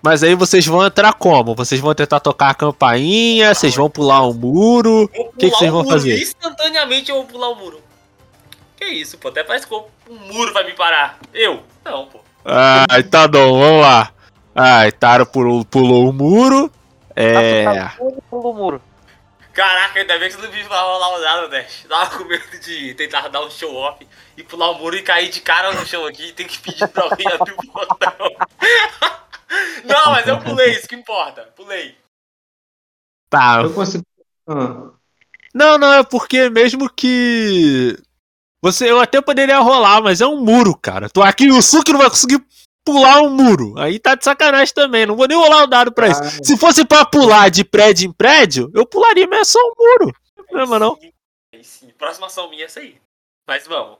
Mas aí vocês vão entrar como? Vocês vão tentar tocar a campainha? Vocês vão pular um muro? O que, que vocês vão fazer? Instantaneamente eu vou pular o muro. Que isso, pô? Até parece que um muro vai me parar. Eu? Não, pô. Ai, tá bom, vamos lá. Ai, Taro pulou, pulou o muro. É. Pulou o muro. Caraca, ainda bem que você não viu rolar o dado, Dash. Tava com medo de tentar dar um show off e pular o muro e cair de cara no chão aqui e ter que pedir pra alguém abrir o portão. [laughs] [laughs] não, mas eu pulei, isso que importa. Pulei. Tá. Eu consigo. Ah. Não, não, é porque mesmo que. Você, eu até poderia rolar, mas é um muro, cara. Tu aqui o Suki não vai conseguir pular um muro. Aí tá de sacanagem também. Não vou nem rolar o dado pra isso. Se fosse pra pular de prédio em prédio, eu pularia, mas é só um muro. Não tem problema, não. Aí sim. Próxima ação minha é essa aí. Mas vamos.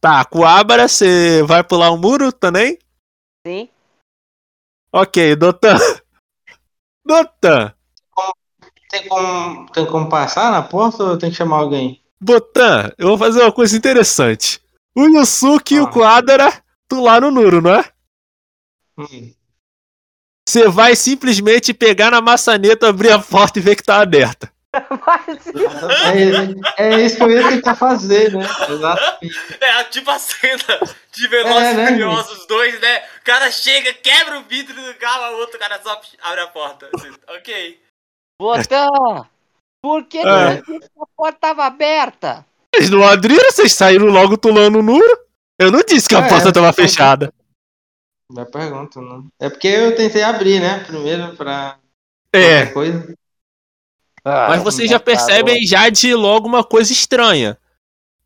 Tá, Coabra, você vai pular um muro também? Sim. Ok, Dotan. [laughs] Dotan. Tem como, tem como passar na porta ou tem que chamar alguém? Botan, eu vou fazer uma coisa interessante. O Yusuke ah. e o Quadra tu lá no Nuro, não é? Hum. Você vai simplesmente pegar na maçaneta, abrir a porta e ver que tá aberta. [laughs] [laughs] é, é, isso que eu ia tentar fazer, né? Exatamente. É tipo a cena de Velozes é, né, Furiosos 2, né? O cara chega, quebra o vidro do carro, o outro cara só abre a porta. ok. Botão! Por que, é. que a porta tava aberta? Vocês não abriram, vocês saíram logo tulando o Nuro. Eu não disse que a é, porta tava fechada. Da pergunta, não. É porque eu tentei abrir, né? Primeiro pra. É. Coisa. Ah, Mas vocês já percebem já de logo uma coisa estranha.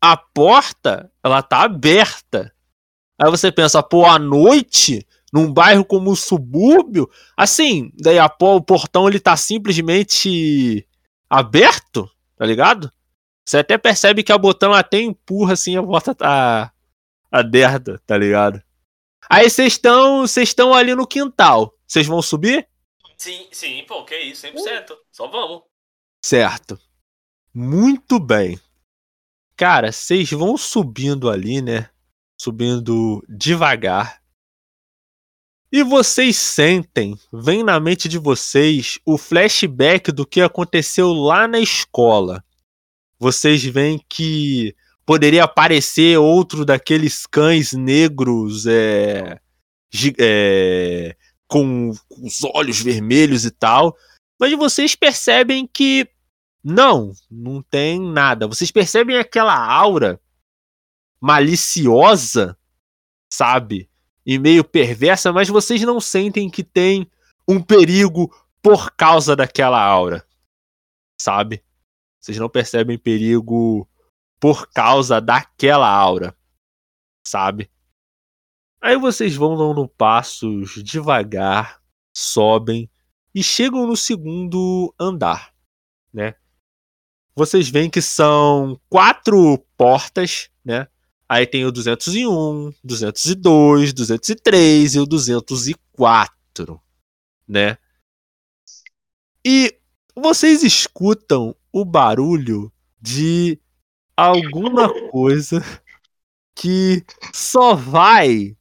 A porta, ela tá aberta. Aí você pensa, pô, à noite, num bairro como o subúrbio, assim, daí a, o portão ele tá simplesmente aberto, tá ligado? Você até percebe que a botão até empurra assim, a porta tá aberta, tá ligado? Aí vocês estão, vocês estão ali no quintal. Vocês vão subir? Sim, sim, pô, que isso, 100%. Só vamos. Certo. Muito bem. Cara, vocês vão subindo ali, né? Subindo devagar. E vocês sentem, vem na mente de vocês o flashback do que aconteceu lá na escola. Vocês veem que poderia aparecer outro daqueles cães negros é, é, com os olhos vermelhos e tal. Mas vocês percebem que não, não tem nada. Vocês percebem aquela aura maliciosa, sabe? E meio perversa, mas vocês não sentem que tem um perigo por causa daquela aura, sabe? Vocês não percebem perigo por causa daquela aura, sabe? Aí vocês vão dando passos devagar, sobem e chegam no segundo andar, né? Vocês veem que são quatro portas, né? Aí tem o 201, 202, 203 e o 204, né? E vocês escutam o barulho de alguma coisa que só vai.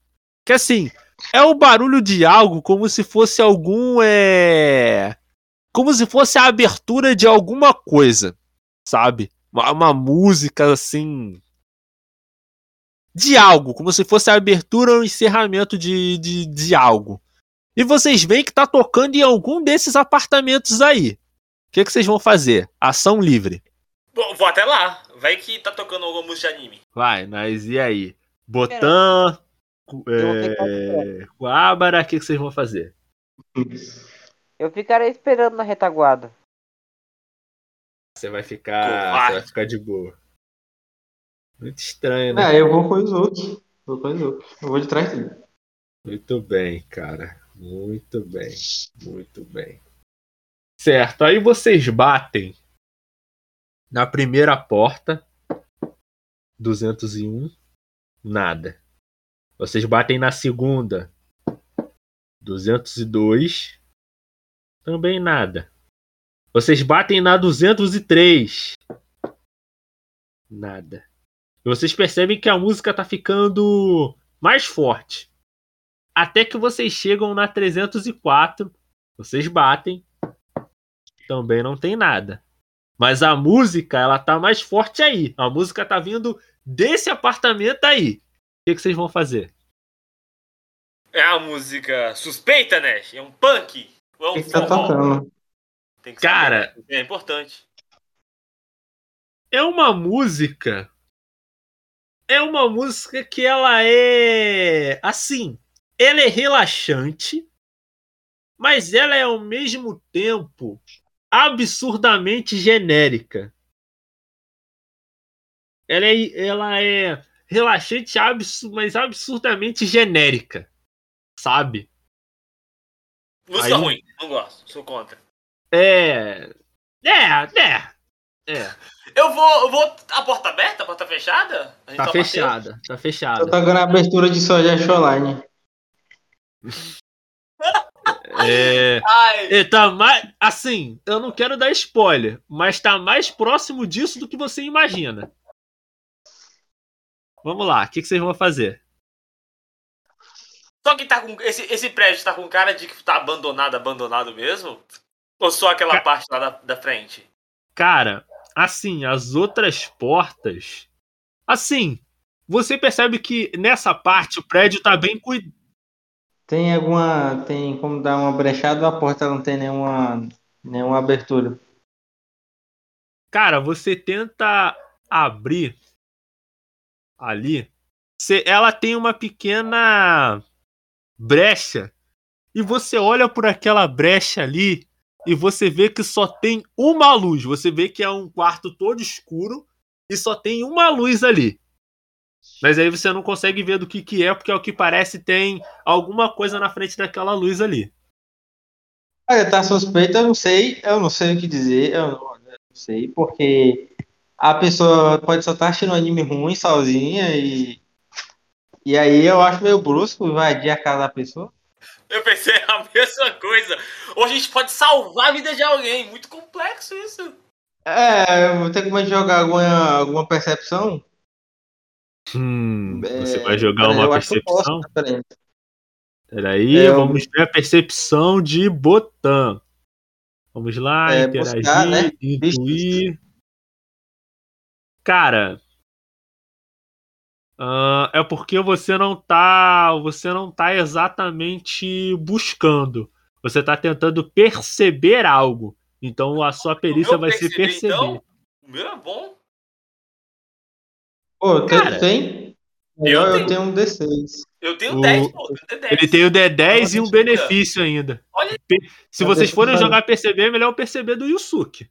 Que assim, é o barulho de algo como se fosse algum. É. Como se fosse a abertura de alguma coisa, sabe? Uma, uma música assim. De algo, como se fosse a abertura ou encerramento de, de, de algo. E vocês veem que tá tocando em algum desses apartamentos aí. O que, que vocês vão fazer? Ação livre. Bom, vou até lá. Vai que tá tocando alguma música de anime. Vai, mas e aí? Botan, é, Coabara, o que, que vocês vão fazer? Eu ficarei esperando na retaguarda. Você vai ficar. Covarde. Você vai ficar de boa. Muito estranho, né? Ah, eu vou com o Izuki. Vou com o Izuki. Eu vou de trás dele. Muito bem, cara. Muito bem. Muito bem. Certo, aí vocês batem na primeira porta. 201. Nada. Vocês batem na segunda. 202. Também nada. Vocês batem na 203. Nada. E vocês percebem que a música tá ficando mais forte. Até que vocês chegam na 304. Vocês batem. Também não tem nada. Mas a música, ela tá mais forte aí. A música tá vindo desse apartamento aí. O que, que vocês vão fazer? É a música suspeita, né? É um punk? Ou é um que tá tocando? Tem que Cara- saber. É importante. É uma música. É uma música que ela é. Assim. Ela é relaxante. Mas ela é ao mesmo tempo absurdamente genérica. Ela é, ela é relaxante, mas absurdamente genérica. Sabe? Música Aí- ruim. Não gosto. Sou contra. É. É, é. É. Eu vou. Eu vou. A porta aberta? A porta fechada? A gente Tá só bateu? fechada, tá Tô fechada. tocando a abertura de Soja Shoreline. É. Ai, É, tá mais. Assim, eu não quero dar spoiler, mas tá mais próximo disso do que você imagina. Vamos lá, o que, que vocês vão fazer? Só que tá com. Esse, esse prédio tá com cara de que tá abandonado, abandonado mesmo? Ou só aquela Ca- parte lá da, da frente? Cara, assim, as outras portas. Assim, você percebe que nessa parte o prédio tá bem cuidado. Tem alguma. Tem como dar uma brechada ou a porta não tem nenhuma, nenhuma abertura? Cara, você tenta abrir ali. Você- ela tem uma pequena brecha. E você olha por aquela brecha ali e você vê que só tem uma luz. Você vê que é um quarto todo escuro e só tem uma luz ali. Mas aí você não consegue ver do que, que é, porque ao que parece tem alguma coisa na frente daquela luz ali. Olha, tá suspeita, eu não sei, eu não sei o que dizer, eu não, eu não sei, porque a pessoa pode só estar assistindo um anime ruim sozinha e. E aí eu acho meio brusco invadir a casa da pessoa. Eu pensei a mesma coisa. Ou a gente pode salvar a vida de alguém. Muito complexo isso. É, eu vou ter como jogar alguma, alguma percepção. Hum, você É, vai jogar uma eu acho que eu posso, percepção? né? Peraí. É, eu- vamos ver a percepção de Botan. Vamos lá, É, interagir, buscar, né? intuir. Cara, ah, é porque você não tá, você não tá exatamente buscando. Você tá tentando perceber algo. Então a sua perícia vai ser perceber, perceber. então? O meu é bom. Pô, eu tenho, Cara, tem? eu Eu, tenho. tenho um D6. Eu tenho O- 10, pô. Eu tenho 10. Ele tem o D10 e um Olha, benefício ainda. Olha- Se Mas vocês forem jogar perceber, é melhor perceber do Yusuke.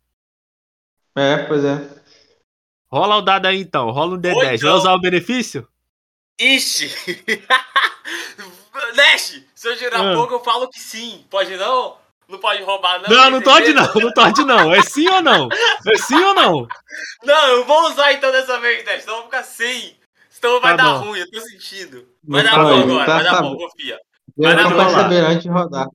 É, pois é. Rola o dado aí então, rola um D10. Vai então. usar o benefício? Ixi! [laughs] Nash, se eu girar Ah. pouco, eu falo que sim. Pode não? Não pode roubar, não? Não, não Tem pode não, não pode não. É sim ou não? É sim ou não? Não, eu vou usar então dessa vez, Nash. Senão eu vou ficar sem. Senão vai Tá dar bom. ruim, eu tô sentindo. Vai Não dar fala bom agora, tá vai dar sabendo. bom, confia. Vai dar bom. perceber antes de rodar.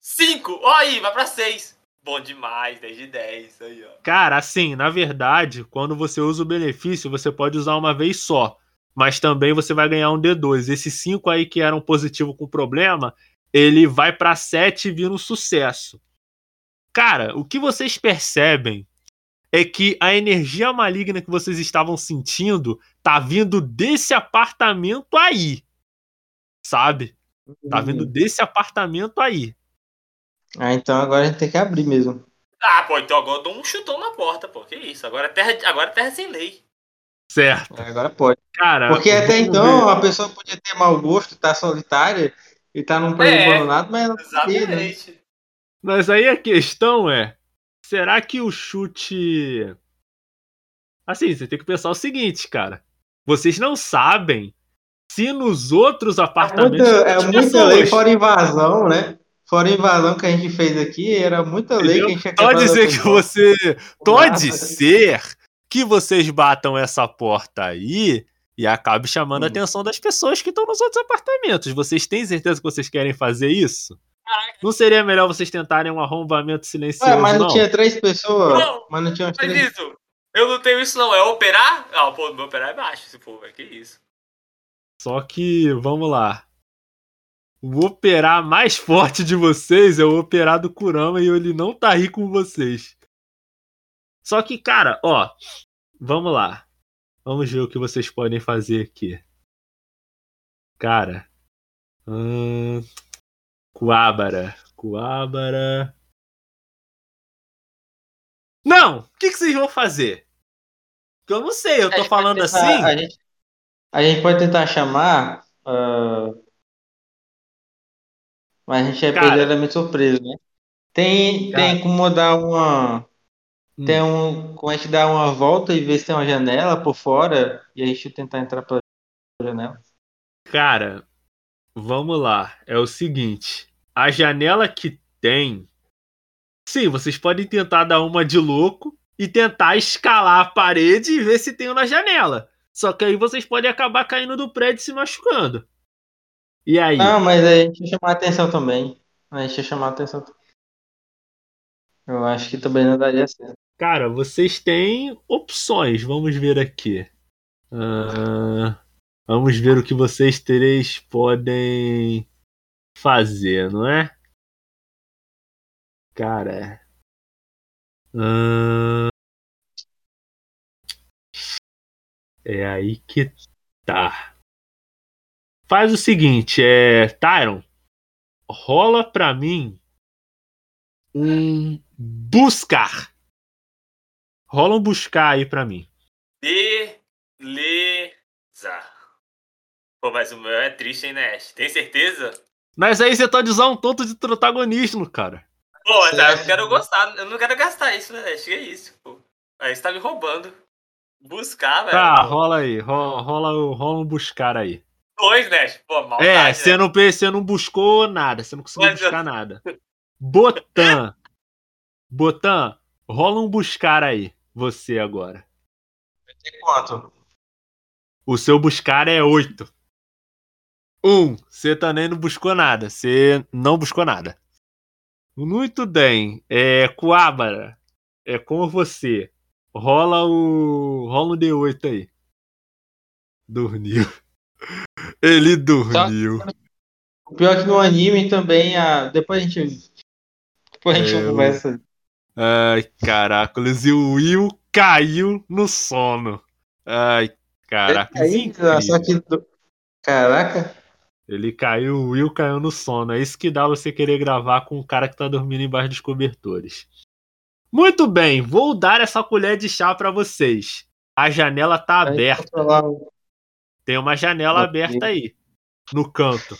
5, ó aí, vai pra 6. Bom demais, 10 de 10. Aí, ó. Cara, assim, na verdade, quando você usa o benefício, você pode usar uma vez só. Mas também você vai ganhar um D2. Esse 5 aí que era um positivo com problema, ele vai pra 7 e vira um sucesso. Cara, o que vocês percebem é que a energia maligna que vocês estavam sentindo tá vindo desse apartamento aí. Sabe? Tá vindo desse apartamento aí. Ah, então agora a gente tem que abrir mesmo. Ah, pô, então agora eu dou um chutão na porta, pô. Que isso? Agora é terra, agora é terra sem lei. Certo. Agora pode. Cara, Porque até então ver. a pessoa podia ter mau gosto, tá solitária e tá num prédio É, abandonado, mas ela não sabia, né? Exatamente. Mas aí a questão é: será que o chute. Assim, você tem que pensar o seguinte, cara. Vocês não sabem se nos outros É apartamentos. muita, é muita lei, fora invasão, né? Fora invasão que a gente fez aqui, era muita lei Entendeu? que a gente Pode outro que você. Pode Nada. ser que vocês batam essa porta aí e acabe chamando a Hum. atenção das pessoas que estão nos outros apartamentos. Vocês têm certeza que vocês querem fazer isso? Caraca. Não seria melhor vocês tentarem um arrombamento silencioso, Ué, mas não, não? tinha três pessoas. Não, mas não tinha três. isso, eu não tenho isso não. É operar? Ah, pô, meu operar é baixo, se for, velho. Que isso. Só que, vamos lá. O operar mais forte de vocês é o operar do Kurama e ele não tá aí com vocês. Só que, cara, ó, vamos lá. Vamos ver o que vocês podem fazer aqui. Cara. Hum, Coabara. Coabara. Não! O que, que vocês vão fazer? Porque eu não sei, eu tô falando tentar- assim. A gente, a gente pode tentar chamar. ah, mas a gente perder elemento surpresa, né? Tem, Cara. tem como dar uma. Hum. Tem um. Como a gente dar uma volta e ver se tem uma janela por fora e a gente tentar entrar pela janela. Cara, vamos lá. É o seguinte: a janela que tem. Sim, vocês podem tentar dar uma de louco e tentar escalar a parede e ver se tem um na janela. Só que aí vocês podem acabar caindo do prédio e se machucando. E aí? Não, mas a gente ia chamar a atenção também. A gente ia chamar a atenção. Eu acho que também não daria certo. Cara, vocês têm opções. Vamos ver aqui. Ah, vamos ver o que vocês três podem fazer, não é? Cara. ah, é aí que tá. Faz o seguinte, é. Tyron, rola pra mim um buscar. Rola um buscar aí pra mim. Beleza. Pô, mas o meu é triste, hein, Nash? Tem certeza? Mas aí você tá de usar um tonto de protagonismo, cara. Pô, mas aí eu Certo. quero gostar. Eu não quero gastar isso, né, Nash? Que isso, pô. Aí você tá me roubando. Buscar, velho. Tá, rola aí. Rola, rola, o- rola um buscar aí. Dois, Nash. Pô, maldade, É, né? você não, pe- você não buscou nada. Você não conseguiu Mas eu- buscar nada. Botan. [laughs] Botan, rola um buscar aí. Você agora. Tem quanto? O seu buscar é 8. Um, você também não buscou nada. Você não buscou nada. Muito bem. É, Coabara, é com você. Rola o. Rola um D8 aí. Dormiu. Ele dormiu. O pior é que no anime também, a... depois a gente. Depois a gente É, eu- conversa. Ai, caracoles. E o Will caiu no sono. Ai, caraca. Aí, só que. Caraca. Ele caiu, o Will caiu no sono. É isso que dá você querer gravar com um cara que tá dormindo embaixo dos cobertores. Muito bem, vou dar essa colher de chá pra vocês. A janela tá aberta. o- Tem uma janela aberta aí. No canto.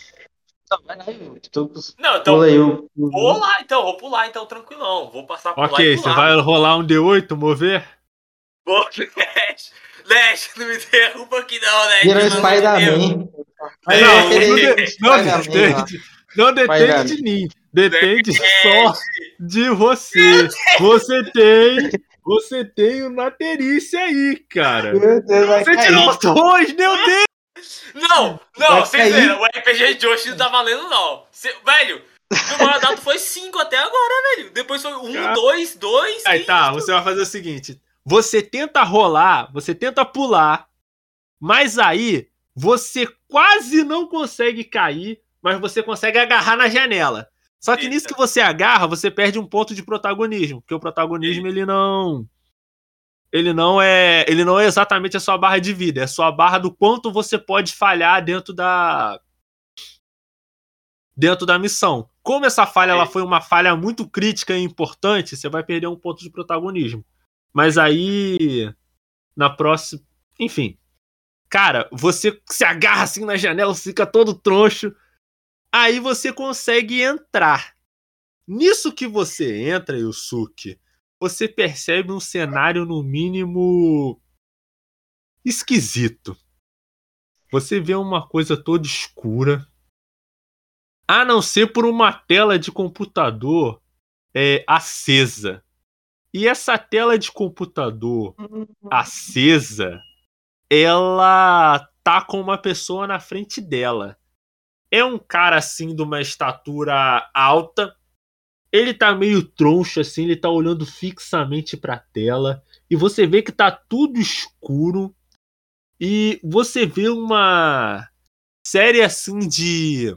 Não, vai lá, eu tô- Não, então. Pula aí o. Vou lá, então. Vou pular, então, tranquilão. Vou passar por lá Ok, você vai rolar um D8, mover? Vou, [laughs] Nash. Nash, não me derruba aqui não, Nash. De Deus. Spider-Man. Não, é não Spider-Man lá. depende, não depende de mim. Depende só de você. Você tem. Você tem uma perícia aí, cara. Meu Deus, vai Você cair. tirou dois, meu Deus! Não, não, Vai vocês cair. viram, o RPG de hoje não tá valendo, não. Cê- velho, meu maior dado foi 5 até agora, velho. Depois foi 1, Cara. 2, 2. Aí tá, você vai fazer o seguinte: você tenta rolar, você tenta pular, mas aí você quase não consegue cair, mas você consegue agarrar na janela. Só que Eita. nisso que você agarra, você perde um ponto de protagonismo, porque o protagonismo ele não ele não é, ele não é exatamente a sua barra de vida, é a sua barra do quanto você pode falhar dentro da dentro da missão. Como essa falha ela foi uma falha muito crítica e importante, você vai perder um ponto de protagonismo. Mas aí na próxima, enfim. Cara, você se agarra assim na janela, fica todo troncho. Aí você consegue entrar. Nisso que você entra, Yusuke, você percebe um cenário no mínimo esquisito. Você vê uma coisa toda escura, a não ser por uma tela de computador é, acesa. E essa tela de computador acesa, ela tá com uma pessoa na frente dela. É um cara assim de uma estatura alta. Ele tá meio troncho assim, ele tá olhando fixamente para a tela e você vê que tá tudo escuro e você vê uma série assim de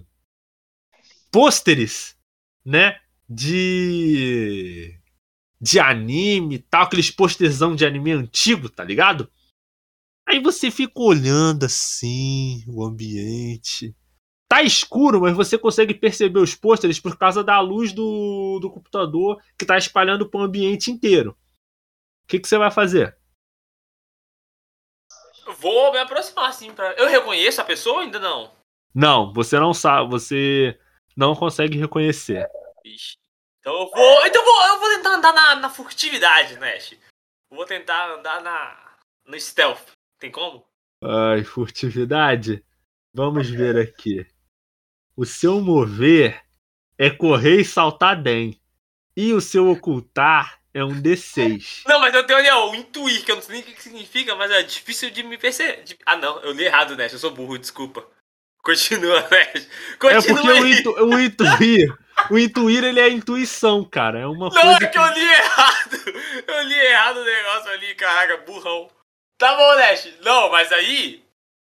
pôsteres, né? De de anime, tal, aqueles posterzão de anime antigo, tá ligado? Aí você fica olhando assim o ambiente. Tá escuro, mas você consegue perceber os pôsteres por causa da luz do, do computador que tá espalhando pro ambiente inteiro. O que, que você vai fazer? Vou me aproximar, assim. Pra... Eu reconheço a pessoa ainda não? Não, você não sabe. Você não consegue reconhecer. Ixi. Então eu vou. Então eu vou, eu vou tentar andar na, na furtividade, Nash. vou tentar andar na. no stealth. Tem como? Ai, furtividade? Vamos ver aqui. O seu mover é correr e saltar bem. E o seu ocultar é um D6. [laughs] Não, mas eu tenho ali, ó, o intuir, que eu não sei nem o que significa, mas é difícil de me perceber. Ah, não, eu li errado, Nash. Eu sou burro, desculpa. Continua, [laughs] Nash. Continua é porque o, intu, o intuir. O intuir, ele é intuição, cara. É uma não, coisa. é que eu li errado. [laughs] Eu li errado o negócio ali, caraca, burrão. Tá bom, Nash. Não, mas aí.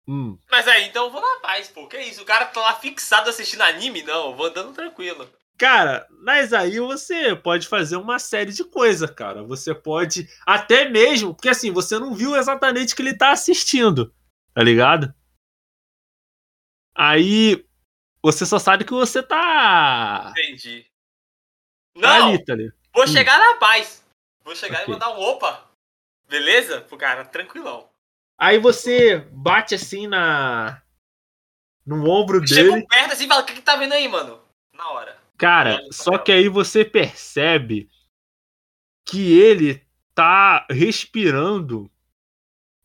Hum. Mas aí, então eu vou na paz, pô. Que isso? O cara tá lá fixado assistindo anime? Não, eu vou andando tranquilo. Cara, mas aí você pode fazer uma série de coisas, cara. Você pode até mesmo, porque assim, você não viu exatamente o que ele tá assistindo, tá ligado? Aí você só sabe que você tá. Entendi. Tá Não! ali, tá ali. Vou Hum. chegar na paz. Vou chegar Ok. e vou dar um opa. Beleza? Pro cara, tranquilão. Aí você bate assim na. no ombro dele. Chego perto assim e falo, o que, que tá vendo aí, mano? Na hora. Cara, só que aí você percebe que ele tá respirando.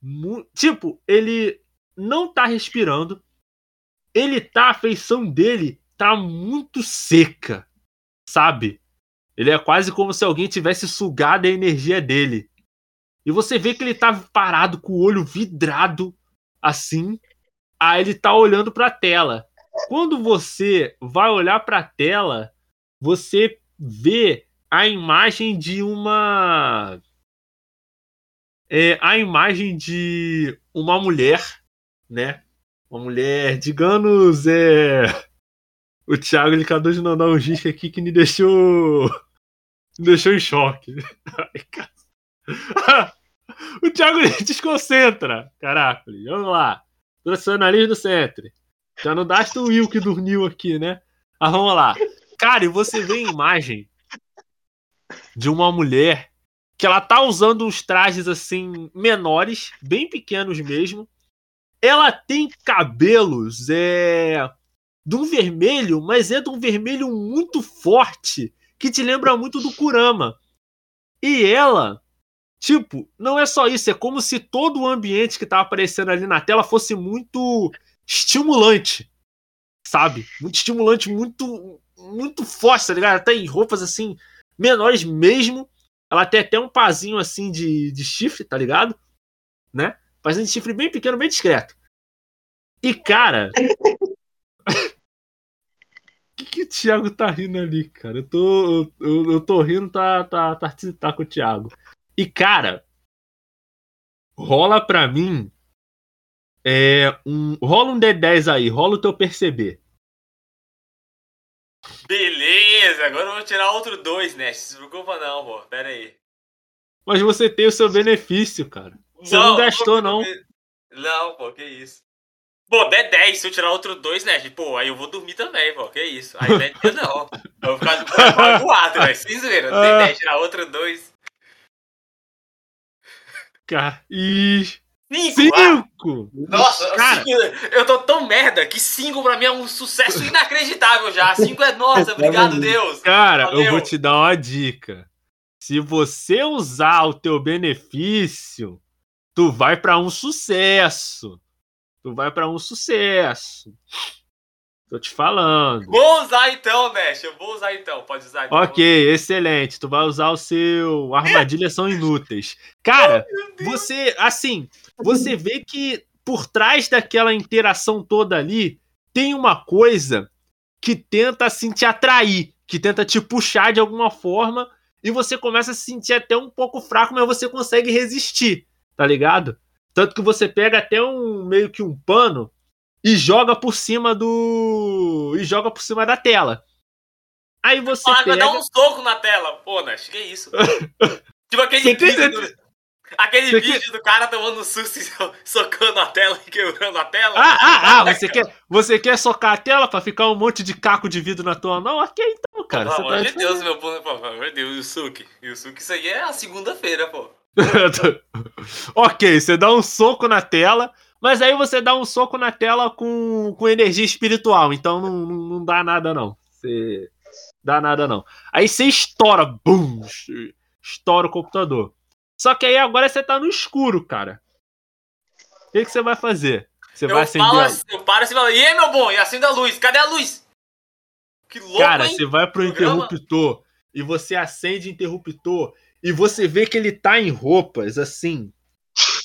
mu- Tipo, ele não tá respirando. Ele tá, a feição dele tá muito seca, sabe? Ele é quase como se alguém tivesse sugado a energia dele. E você vê que ele tá parado com o olho vidrado assim. Aí ele tá olhando pra tela. Quando você vai olhar pra tela, você vê a imagem de uma é a imagem de uma mulher, né? Uma mulher, digamos, é o Thiago ele acabou de mandar um disco aqui que me deixou [laughs] me deixou em choque. [laughs] Ai, cara. [laughs] o Thiago desconcentra. Caraca, vamos lá. Profissionalismo do centro. Já não daste o Will que dormiu aqui, né? Ah, vamos lá. Cara, e você vê a imagem de uma mulher que ela tá usando uns trajes assim menores, bem pequenos mesmo. Ela tem cabelos é de um vermelho, mas é de um vermelho muito forte, que te lembra muito do Kurama. E ela, tipo, não é só isso, é como se todo o ambiente que tá aparecendo ali na tela fosse muito estimulante, sabe? Muito estimulante, muito muito forte, tá ligado? Ela tem roupas assim menores mesmo. Ela tem até um pazinho assim de, de chifre, tá ligado? Né? Pazinho de chifre bem pequeno, bem discreto. E cara, [laughs] que, que o Thiago tá rindo ali, cara? Eu tô, eu, eu tô rindo, tá, tá, tá, tá com o Thiago. E, cara, rola pra mim. É um, rola um D10 aí, rola o teu perceber. Beleza, agora eu vou tirar outro dois, né? Se preocupa não, pô. Pera aí. Mas você tem o seu benefício, cara. Você não gastou, não. Não, pô, que isso. Pô, der 10, se eu tirar outro 2, né? Pô, aí eu vou dormir também, pô. Que isso? Aí 10 dias não. Eu vou ficar voado, [laughs] velho. Sem zoeira. Der 10, tirar outro 2. E. 5! 5! Nossa, Cara. cinco, eu tô tão merda que 5 pra mim é um sucesso inacreditável já. 5 é nossa, [laughs] obrigado, Deus. Cara, eu Valeu. vou te dar uma dica. Se você usar o teu benefício, tu vai pra um sucesso. Tu vai pra um sucesso. Tô te falando. Vou usar então, Nash. Eu vou usar então. Pode usar então. Ok, excelente. Tu vai usar o seu. Armadilhas são inúteis. Cara, você, assim, você vê que por trás daquela interação toda ali tem uma coisa que tenta assim te atrair, que tenta te puxar de alguma forma e você começa a se sentir até um pouco fraco, mas você consegue resistir, tá ligado? Tanto que você pega até um meio que um pano e joga por cima do e joga por cima da tela. Aí você vai pega dar um soco na tela. Pô, Nash, que isso? [laughs] tipo aquele Você tem vídeo, do, aquele Você vídeo do cara tomando susto e so- [laughs] socando a tela e quebrando a tela. Ah, ah, ah, [laughs] você quer, você quer socar a tela pra ficar um monte de caco de vidro na tua mão? Ok, então, cara. Pelo você amor tá- de Deus, meu pô, pelo amor de Deus, Yusuke. Yusuke, isso aí é a segunda-feira, pô. ok, você dá um soco na tela, mas aí você dá um soco na tela com, com energia espiritual, então não, não, dá nada não. Você dá nada não. Aí você estoura, bum, estoura o computador. Só que aí agora você tá no escuro, cara. O que, que você vai fazer? Você vai Eu, acender falo, a... assim, eu paro assim e falo, e aí, meu bom? E acende a luz. Cadê a luz? Que louco, Cara, hein? você vai pro Programa. interruptor e você acende o interruptor e você vê que ele tá em roupas assim.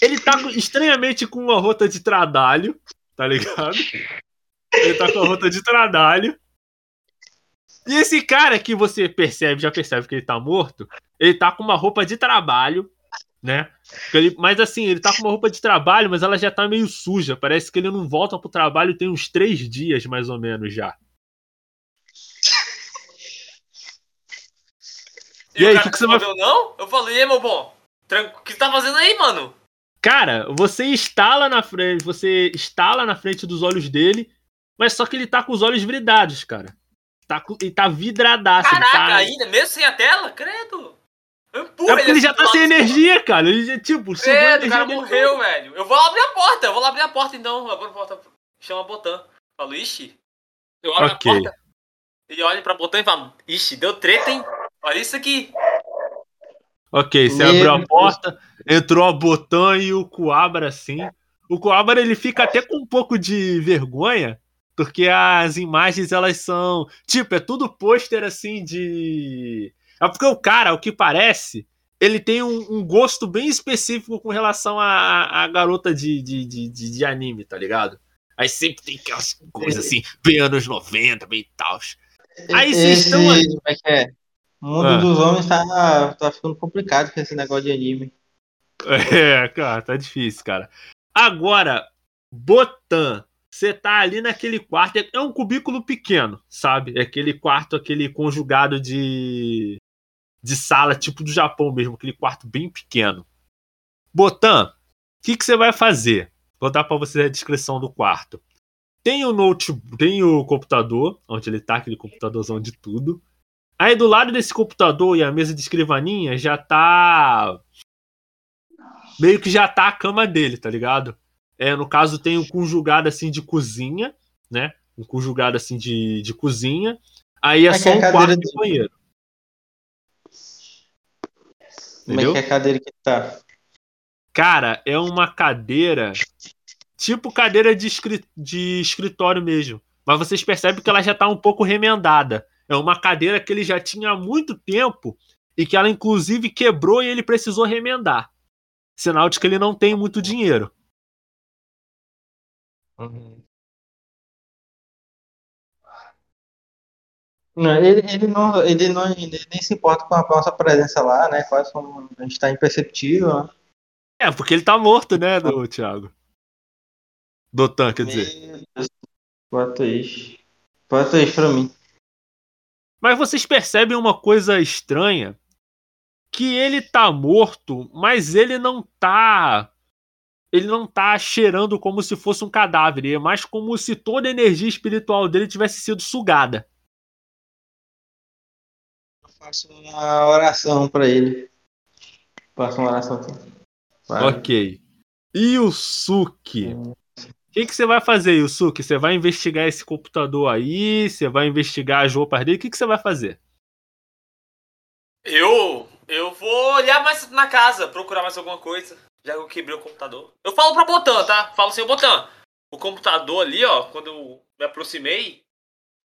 Ele tá estranhamente com uma rota de trabalho, tá ligado? Ele tá com a rota de trabalho. E esse cara que você percebe, já percebe que ele tá morto, ele tá com uma roupa de trabalho, né? Ele- mas assim, ele tá com uma roupa de trabalho, mas ela já tá meio suja. Parece que ele não volta pro trabalho tem uns três dias, mais ou menos, já. E, E o aí, cara que que você vai- não? Eu falei, e aí, meu bom? Tranqu- O que você tá fazendo aí, mano? Cara, você instala na frente, você instala na frente dos olhos dele, mas só que ele tá com os olhos vidrados, cara. Tá com, ele tá vidradaço. ele Caraca, tá... ainda, mesmo sem a tela? Credo. Eu empurro É porque ele já assim tá sem energia, cara. Ele já, tipo, sugou a Credo, o energia cara dele morreu, velho. Eu vou abrir a porta, eu vou lá abrir a porta então. Eu abro a porta, chama Botan. Falo, ixi. Eu abro Ok. a porta e olho pra Botan e falo, ixi, deu treta, hein? Olha isso aqui. Ok, você Meu abriu a Deus. Entrou a Botan e o Coabra assim. O Coabra ele fica até com um pouco de vergonha, porque as imagens elas são. Tipo, é tudo pôster assim de. É porque o cara, o que parece, ele tem um, um gosto bem específico com relação à, à garota de, de, de, de, anime, tá ligado? Aí sempre tem aquelas coisas assim, bem anos 90, bem tal. Aí vocês estão aí. É é? O mundo Ah. dos homens tá, tá ficando complicado com esse negócio de anime. É, cara, tá difícil, cara. Agora, Botan, você tá ali naquele quarto, é um cubículo pequeno, sabe? É aquele quarto, aquele conjugado de de sala, tipo do Japão mesmo, aquele quarto bem pequeno. Botan, o que, que você vai fazer? Vou dar pra você a descrição do quarto. Tem o notebook, tem o computador, onde ele tá, aquele computadorzão de tudo. Aí do lado desse computador e a mesa de escrivaninha já tá meio que já tá a cama dele, tá ligado? É, no caso tem um conjugado assim de cozinha, né? Um conjugado assim de, de cozinha. Aí é é só é um cadeira quarto de- banheiro. Como é Entendeu? que é a cadeira que tá? Cara, é uma cadeira tipo cadeira de, escri- de escritório mesmo. Mas vocês percebem que ela já tá um pouco remendada. É uma cadeira que ele já tinha há muito tempo e que ela inclusive quebrou e ele precisou remendar. Sinal de que ele não tem muito dinheiro. Não, ele, ele não, ele não ele nem se importa com a nossa presença lá, né? Quase como a gente tá imperceptível, né? É, porque ele tá morto, né, do Thiago? Dotan, quer dizer. Isso pra mim. Mas vocês percebem uma coisa estranha? Que ele tá morto, mas ele não tá ele não tá cheirando como se fosse um cadáver, é mais como se toda a energia espiritual dele tivesse sido sugada. Eu faço uma oração pra ele. Faço uma oração aqui. Vai. Ok. Yusuke. O que, que você vai fazer, Yusuke? Você vai investigar esse computador aí? Você vai investigar as roupas dele? O que, que você vai fazer? Eu. Eu vou olhar mais na casa, procurar mais alguma coisa. Já que eu quebrei o computador. Eu falo pra Botan, tá? Falo assim, Botan, o computador ali, ó, quando eu me aproximei,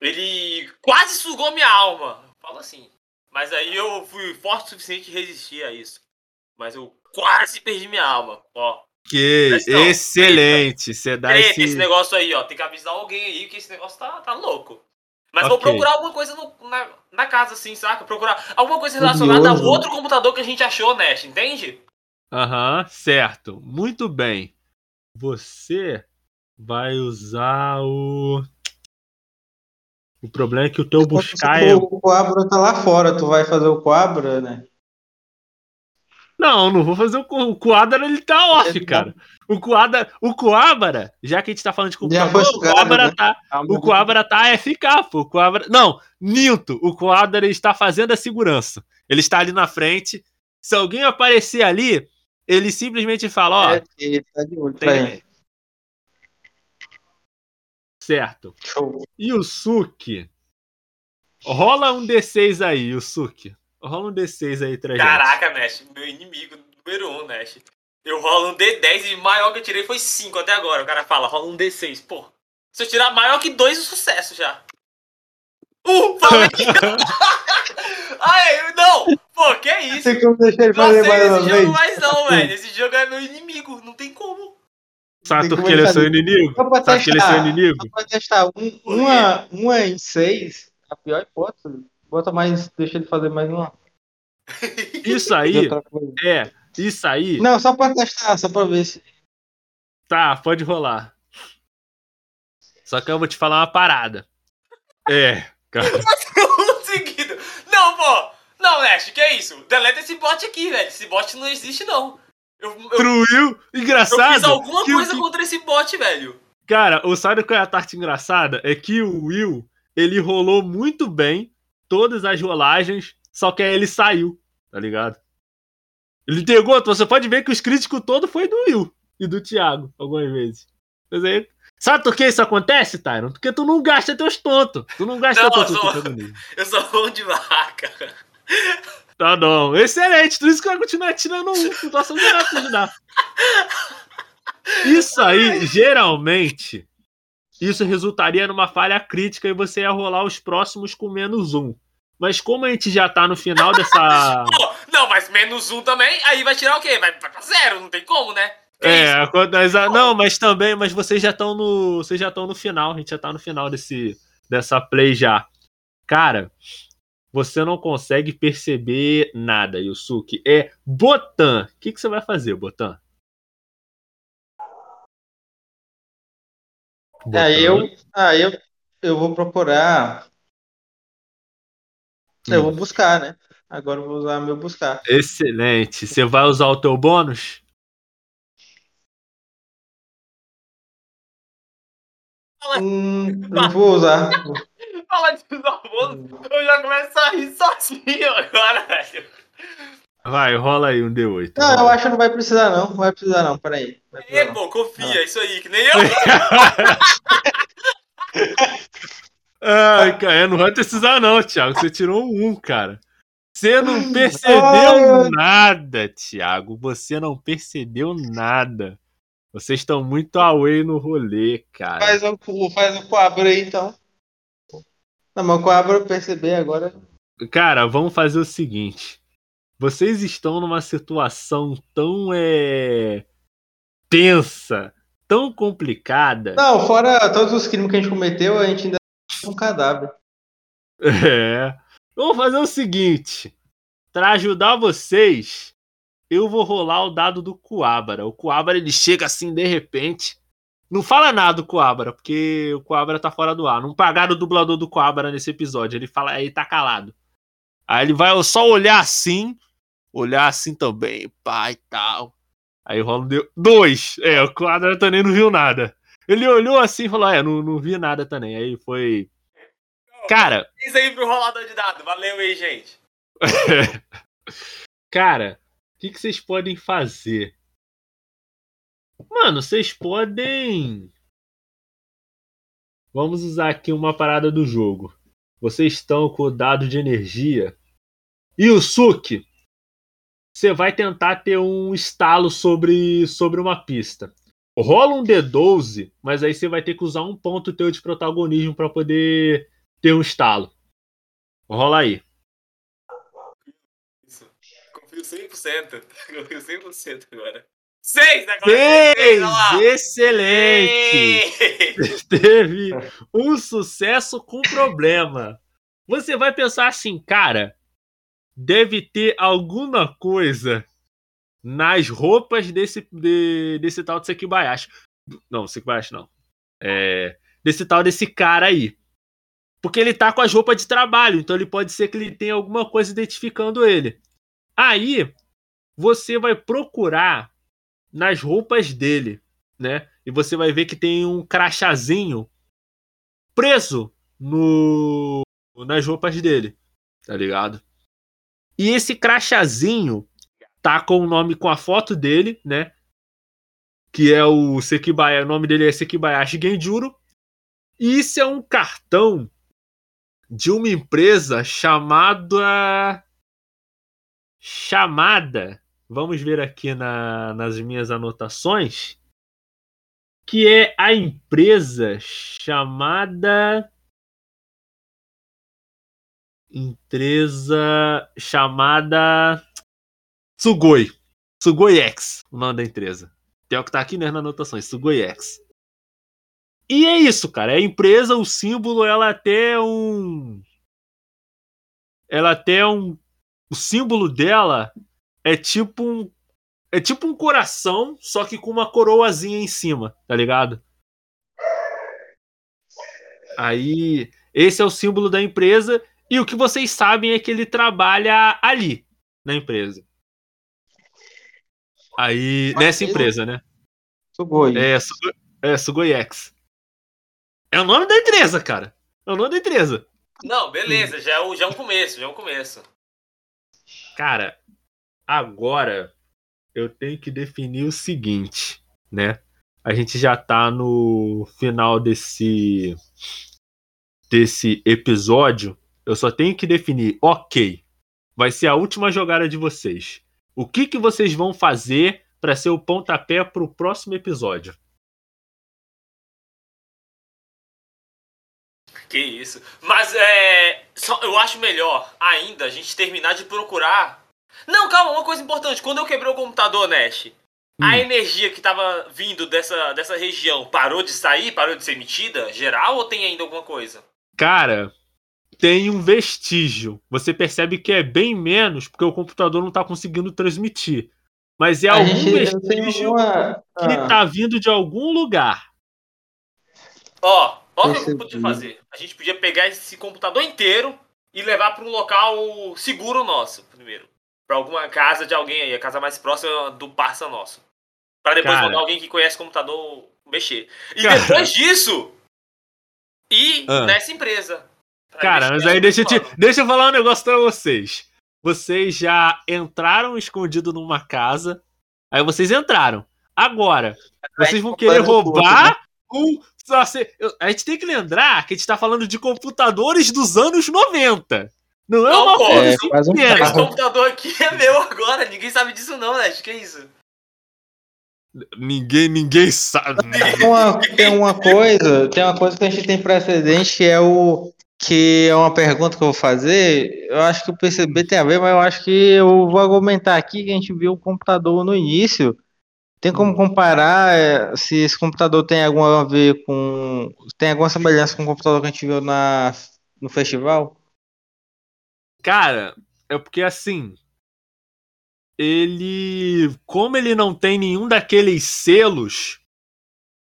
ele quase sugou minha alma. Falo assim. Mas aí eu fui forte o suficiente de resistir a isso. Mas eu quase perdi minha alma, ó. Que excelente! Você dá esse. esse negócio aí, ó. Tem que avisar alguém aí que esse negócio tá, tá louco. Mas vou Ok. procurar alguma coisa no- na, na casa, assim, saca? Procurar alguma coisa relacionada ao outro computador que a gente achou, Nash, entende? Aham, certo. Muito bem. Você vai usar o. O problema é que o teu buscar é. O Coabra tá lá fora, tu vai fazer o Coabra, né? Não, não vou fazer o, o ele tá off, Ele cara. O Coabra, o Coabra, já que a gente tá falando de computador, o Coabra né? tá. O Coabra tá AFK, pô. O Coabra. Não, minto. O Coabra está fazendo a segurança. Ele está ali na frente. Se alguém aparecer ali, ele simplesmente fala, ó. É, ele tá de olho tem- ele. Certo. Show. E o Suki. Rola um D6 aí, o Suki. Rola um D6 aí pra gente. Caraca, Nash, meu inimigo número um, Nash. Eu rolo um D10 e o maior que eu tirei foi 5 até agora. O cara fala, rola um D6. Pô, se eu tirar maior que 2, o sucesso já. Uh, falei! [laughs] Ai, não! Pô, que isso? Tem como deixar ele Não fazer mais uma vez? jogo mais não, [laughs] velho. Esse jogo é meu inimigo, não tem como. Sabe Tem que ele é seu inimigo? Sabe que ele é seu inimigo? Só pra testar. Um, uma, uma em seis, a pior hipótese. Bota mais, deixa ele fazer mais uma. [laughs] Isso aí, é. Isso aí. Não, só pra testar, só pra ver se. Tá, pode rolar. Só que eu vou te falar uma parada. É, cara. [laughs] Seguido. Não, pô! Não, Nash, que é isso? Deleta esse bot aqui, velho. Esse bot não existe, não. Eu, eu, Truiu. eu Engraçado. fiz alguma que coisa que- contra esse bot, velho. Cara, o sabe qual é a parte engraçada? É que o Will, ele rolou muito bem todas as rolagens, só que aí ele saiu, tá ligado? Ele pegou, você pode ver que os críticos todos foi do Will e do Thiago, algumas vezes. Mas aí, sabe por que isso acontece, Tyron? Porque tu não gasta teus tontos. Tu não gasta Não, teus eu tontos. Eu sou mão [laughs] de vaca. Tá bom. Excelente. Por isso que vai continuar tirando um. Situação de ajudar. Isso aí, geralmente, isso resultaria numa falha crítica e você ia rolar os próximos com menos um. Mas como a gente já tá no final dessa. [laughs] Pô, não, mas menos um também, aí vai tirar o quê? Vai, pra zero, não tem como, né? É, acontece- não, mas também, mas vocês já estão no, vocês já estão no final, a gente já tá no final desse dessa play já. Cara, você não consegue perceber nada, Yusuke. É Botan. O que, que você vai fazer, Botan? Aí eu. Aí eu, eu vou procurar. Hum. Eu vou buscar, né? Agora eu vou usar meu buscar. Excelente. Você vai usar o teu bônus? Hum, [laughs] não vou usar. Fala de novo, eu já começo a rir sozinho agora, velho. Vai, rola aí um D8. Não, eu rola. acho que não vai precisar, não. Não vai precisar, não. Peraí. Não vai precisar, É, pô, confia, isso aí, que nem eu. [laughs] Ai, cara, não vai precisar não, Thiago. Você tirou um, cara. Você não Ai, percebeu nada, Thiago. Você não percebeu nada. Vocês estão muito away no rolê, cara. Faz o, faz o aí, então. Não, mas o Coabra eu percebi agora. Cara, vamos fazer o seguinte. Vocês estão numa situação tão é tensa, tão complicada. Não, fora todos os crimes que a gente cometeu, a gente ainda tem um cadáver. É. Vamos fazer o seguinte. Pra ajudar vocês, eu vou rolar o dado do Coabra. O Coabra ele chega assim de repente. Não fala nada do Coabra, porque o Coabra tá fora do ar. Não pagaram o dublador do Coabra nesse episódio. Ele fala, aí tá calado. Aí ele vai só olhar assim, olhar assim também, pá e tal. Aí o Roland deu dois. É, o Quadra também não viu nada. Ele olhou assim e falou: É, não, não vi nada também. Aí foi. Cara. Isso aí pro rolador de dado. Valeu aí, gente. [laughs] Cara, o que, que vocês podem fazer? Mano, vocês podem. Vamos usar aqui uma parada do jogo. Vocês estão com o dado de energia. E o Suki, você vai tentar ter um estalo sobre, sobre uma pista. Rola um D12, mas aí você vai ter que usar um ponto teu de protagonismo para poder ter um estalo. Rola aí. Isso. Confio 100%. [laughs] Confio 100% agora. Seis agora! Seis! olha lá. Excelente! [laughs] Teve um sucesso com problema. Você vai pensar assim, cara, deve ter alguma coisa nas roupas desse, de- desse tal de Sekibayashi. Não, Sekibayashi não. É, desse tal desse cara aí. Porque ele tá com as roupas de trabalho, então ele pode ser que ele tenha alguma coisa identificando ele. Aí, você vai procurar nas roupas dele, né? E você vai ver que tem um crachazinho preso no nas roupas dele, tá ligado? E esse crachazinho tá com o nome com a foto dele, né? Que é o Sekibayashi, o nome dele é Sekibayashi Genjuro. E isso é um cartão de uma empresa chamada chamada Vamos ver aqui na- nas minhas anotações. Que é a empresa chamada. Empresa chamada. Sugoi. Sugoi X, o nome da empresa. Tem o que tá aqui né, nas anotações, Sugoi X. E é isso, cara. A empresa, o símbolo, ela até é um. Ela até é um. O símbolo dela é tipo um. É tipo um coração, só que com uma coroazinha em cima, tá ligado? Aí, esse é o símbolo da empresa. E o que vocês sabem é que ele trabalha ali, na empresa. Aí, Mas nessa ele- empresa, né? Sugoi. É, Sugo- é Sugoiex. É o nome da empresa, cara. É o nome da empresa. Não, beleza, já é, um, já é um começo, já é um começo. Cara, agora eu tenho que definir o seguinte, né? A gente já tá no final desse desse episódio. Eu só tenho que definir, ok, vai ser a última jogada de vocês. O que que vocês vão fazer para ser o pontapé pro próximo episódio? Que isso. Mas é. Só, eu acho melhor ainda a gente terminar de procurar. Não, calma, uma coisa importante. Quando eu quebrei o computador, Nash, Hum. a energia que tava vindo dessa, dessa região parou de sair, parou de ser emitida? Geral ou tem ainda alguma coisa? Cara, tem um vestígio. Você percebe que é bem menos porque o computador não tá conseguindo transmitir. Mas é A algum gente vestígio uma. que ah, tá vindo de algum lugar. Ó, ó o que eu podia fazer. A gente podia pegar esse computador inteiro e levar pra um local seguro nosso, primeiro. Pra alguma casa de alguém aí, a casa mais próxima do parça nosso. Pra depois Cara. mandar alguém que conhece computador mexer. E Cara. depois disso, ir Ah. nessa empresa. Cara, mas aí deixa eu, te, deixa eu falar um negócio pra vocês. Vocês já entraram escondido numa casa. Aí vocês entraram. Agora, vocês vão querer o curso, roubar um. se- eu- A gente tem que lembrar que a gente tá falando de computadores dos anos 90. Não é uma coisa É, faz um. Esse computador aqui é meu agora, ninguém sabe disso não, né? Que isso? Ninguém, ninguém sabe. Tem uma, tem uma coisa, tem uma coisa que a gente tem precedente que é o que é uma pergunta que eu vou fazer. Eu acho que o PCB tem a ver, mas eu acho que eu vou argumentar aqui que a gente viu o computador no início. Tem como comparar é, se esse computador tem alguma a ver com. Tem alguma semelhança com o computador que a gente viu na, no festival? Cara, é porque assim. Ele. Como ele não tem nenhum daqueles selos,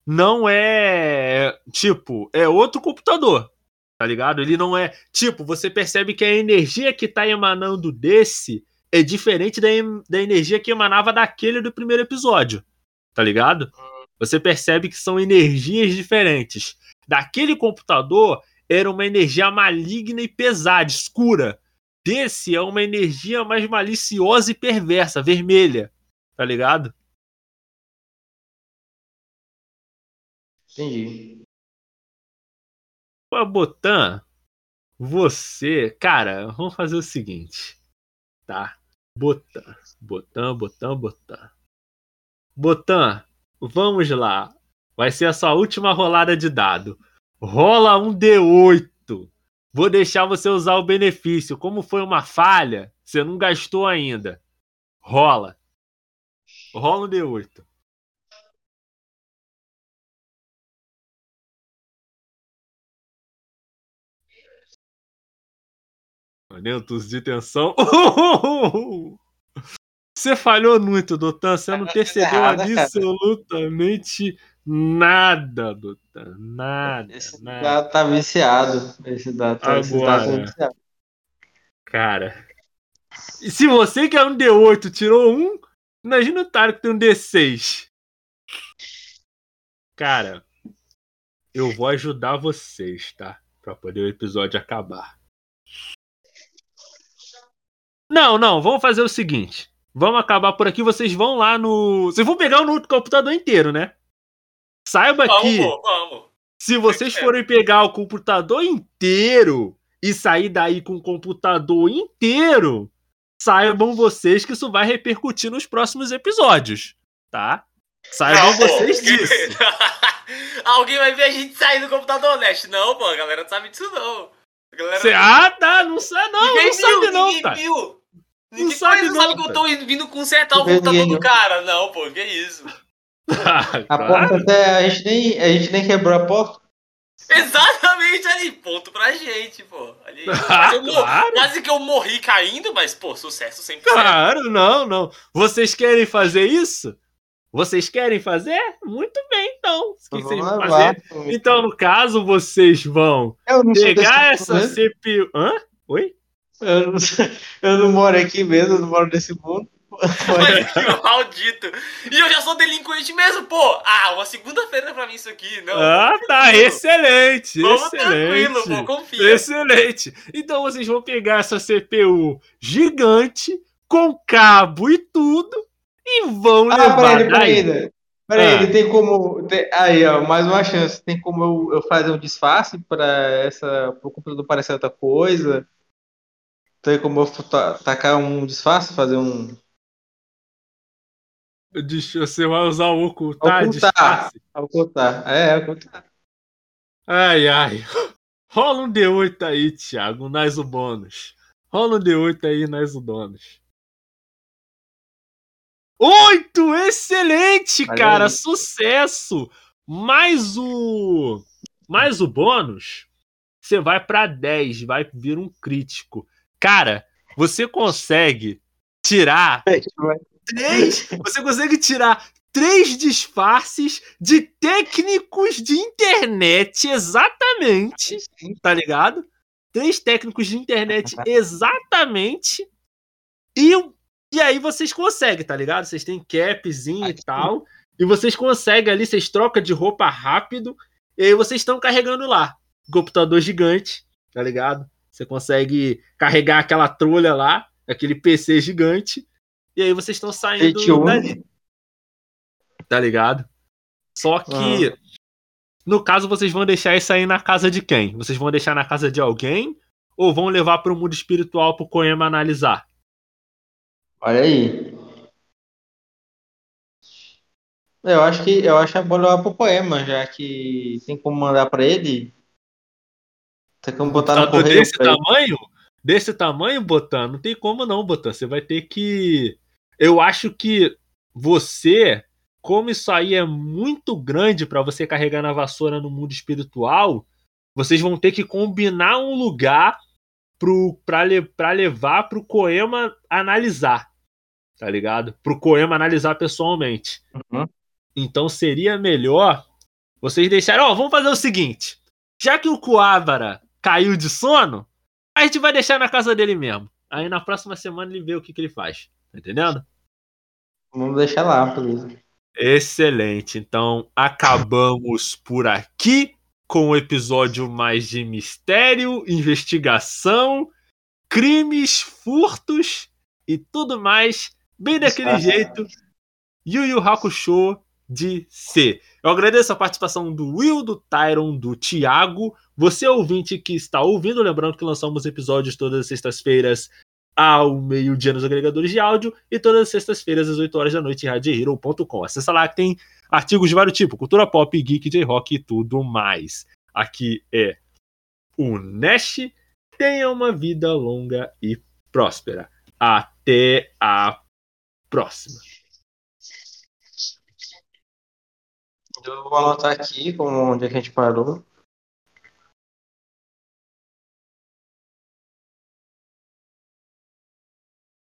não é. Tipo, é outro computador. Tá ligado? Ele não é. Tipo, você percebe que a energia que tá emanando desse é diferente da, da energia que emanava daquele do primeiro episódio. Tá ligado? Você percebe que são energias diferentes. Daquele computador era uma energia maligna e pesada, escura. Desse é uma energia mais maliciosa e perversa, vermelha. Tá ligado? Entendi. Botan, você, cara, vamos fazer o seguinte, tá? Botan, Botan, Botan, Botan. Botan, vamos lá. Vai ser a sua última rolada de dado. Rola um D8. Vou deixar você usar o benefício. Como foi uma falha, você não gastou ainda. Rola. Rola um D8. Momentos de tensão. [laughs] Você falhou muito, Dotan. Você não percebeu errado, cara. absolutamente nada, Dotan. Nada, Esse nada. dado tá viciado. Esse dado tá, esse dado tá Agora. viciado. Cara. E se você que é um D8 tirou um, imagina o Tário que tem um D6. Cara, eu vou ajudar vocês, tá? Pra poder o episódio acabar. Não, não, vamos fazer o seguinte. Vamos acabar por aqui, vocês vão lá no. Vocês vão pegar no computador inteiro, né? Saiba Vamos, que. pô, vamos. Se vocês É. forem pegar o computador inteiro e sair daí com o computador inteiro, saibam vocês que isso vai repercutir nos próximos episódios, tá? Saibam pô, vocês porque- disso. [laughs] Alguém vai ver a gente sair do computador honesto. Não, pô, a galera não sabe disso, não. A galera... Cê- ah, tá, não sabe não, ninguém não sabe viu, não, ninguém tá. viu. Ninguém sabe mas não, sabe que eu tô vindo consertar o Não computador do não. cara. Não, pô, que isso. Ah, A claro. porta até. A gente, nem, a gente nem quebrou a porta. Exatamente ali, ponto pra gente, pô. Ali. [laughs] Ah, Eu mor- claro. Quase que eu morri caindo, mas, pô, sucesso sempre. Claro, não, não. Vocês querem fazer isso? Vocês querem fazer? Muito bem, então. O que vocês vão fazer? lá. Então, no caso, vocês vão não pegar desse essa mesmo. CPU. Hã? Oi? Eu não, eu não moro aqui mesmo, eu não moro nesse mundo. [laughs] Maldito. E eu já sou delinquente mesmo, pô. Ah, uma segunda-feira pra mim isso aqui. Não. Ah, tá. Excelente. Vamos excelente. tranquilo, pô, confia. Excelente. Então vocês vão pegar essa CPU gigante, com cabo e tudo, e vão Ah, levar peraí, daí. peraí. Peraí, Ah. ele tem como. tem- aí, ó, mais uma chance. Tem como eu, eu fazer um disfarce pra essa. pro computador parecer outra coisa? Tem como eu ta- tacar um disfarce, fazer um. Você vai usar o ocultar, Ocultar. disfarce. Ocultar. É, ocultar. Ai, ai. [laughs] Rola um D8 aí, Thiago, nós o bônus. Rola um D8 aí, nós o bônus. Oito! Excelente, Olha cara! Sucesso! Mais o. Mais o bônus. Você vai pra 10, vai vir um crítico. Cara, você consegue tirar três. Você consegue tirar três disfarces de técnicos de internet, exatamente. Tá ligado? Três técnicos de internet, [laughs] exatamente. E, e aí vocês conseguem, tá ligado? Vocês têm capzinho e Aqui. tal. E vocês conseguem ali, vocês trocam de roupa rápido. E aí vocês estão carregando lá. Computador gigante, tá ligado? Você consegue carregar aquela trolha lá, aquele PC gigante. E aí vocês estão saindo 21. dali. Tá ligado? Só que, no caso, vocês vão deixar isso aí na casa de quem? Vocês vão deixar na casa de alguém? Ou vão levar para o mundo espiritual pro Koema analisar? Olha aí. Eu acho que eu acho que é bom levar pro poema, já que tem como mandar pra ele. Tem como botar no Computador correio desse tamanho? Desse tamanho, Botan? Não tem como não, Botan. Você vai ter que. Eu acho que você, como isso aí é muito grande para você carregar na vassoura no mundo espiritual, vocês vão ter que combinar um lugar pro, pra, le, pra levar pro Koema analisar. Tá ligado? Pro Koema analisar pessoalmente. Uhum. Então seria melhor vocês deixarem. Ó, vamos fazer o seguinte. Já que o Kuabara caiu de sono, a gente vai deixar na casa dele mesmo. Aí na próxima semana ele vê o que, que ele faz. Tá entendendo? Vamos deixar lá, beleza. Excelente. Então acabamos por aqui com o episódio mais de mistério, investigação, crimes, furtos e tudo mais, bem daquele jeito. Yu Yu Hakusho de C. Eu agradeço a participação do Will, do Tyron, do Thiago. Você ouvinte que está ouvindo, lembrando que lançamos episódios todas as sextas-feiras ao meio-dia nos agregadores de áudio e todas as sextas-feiras às 8 horas da noite em radiohero.com. Acesse lá que tem artigos de vários tipos, cultura pop, geek, J-rock e tudo mais. Aqui é o Nash. Tenha uma vida longa e próspera. Até a próxima. Eu vou anotar aqui como onde a gente parou.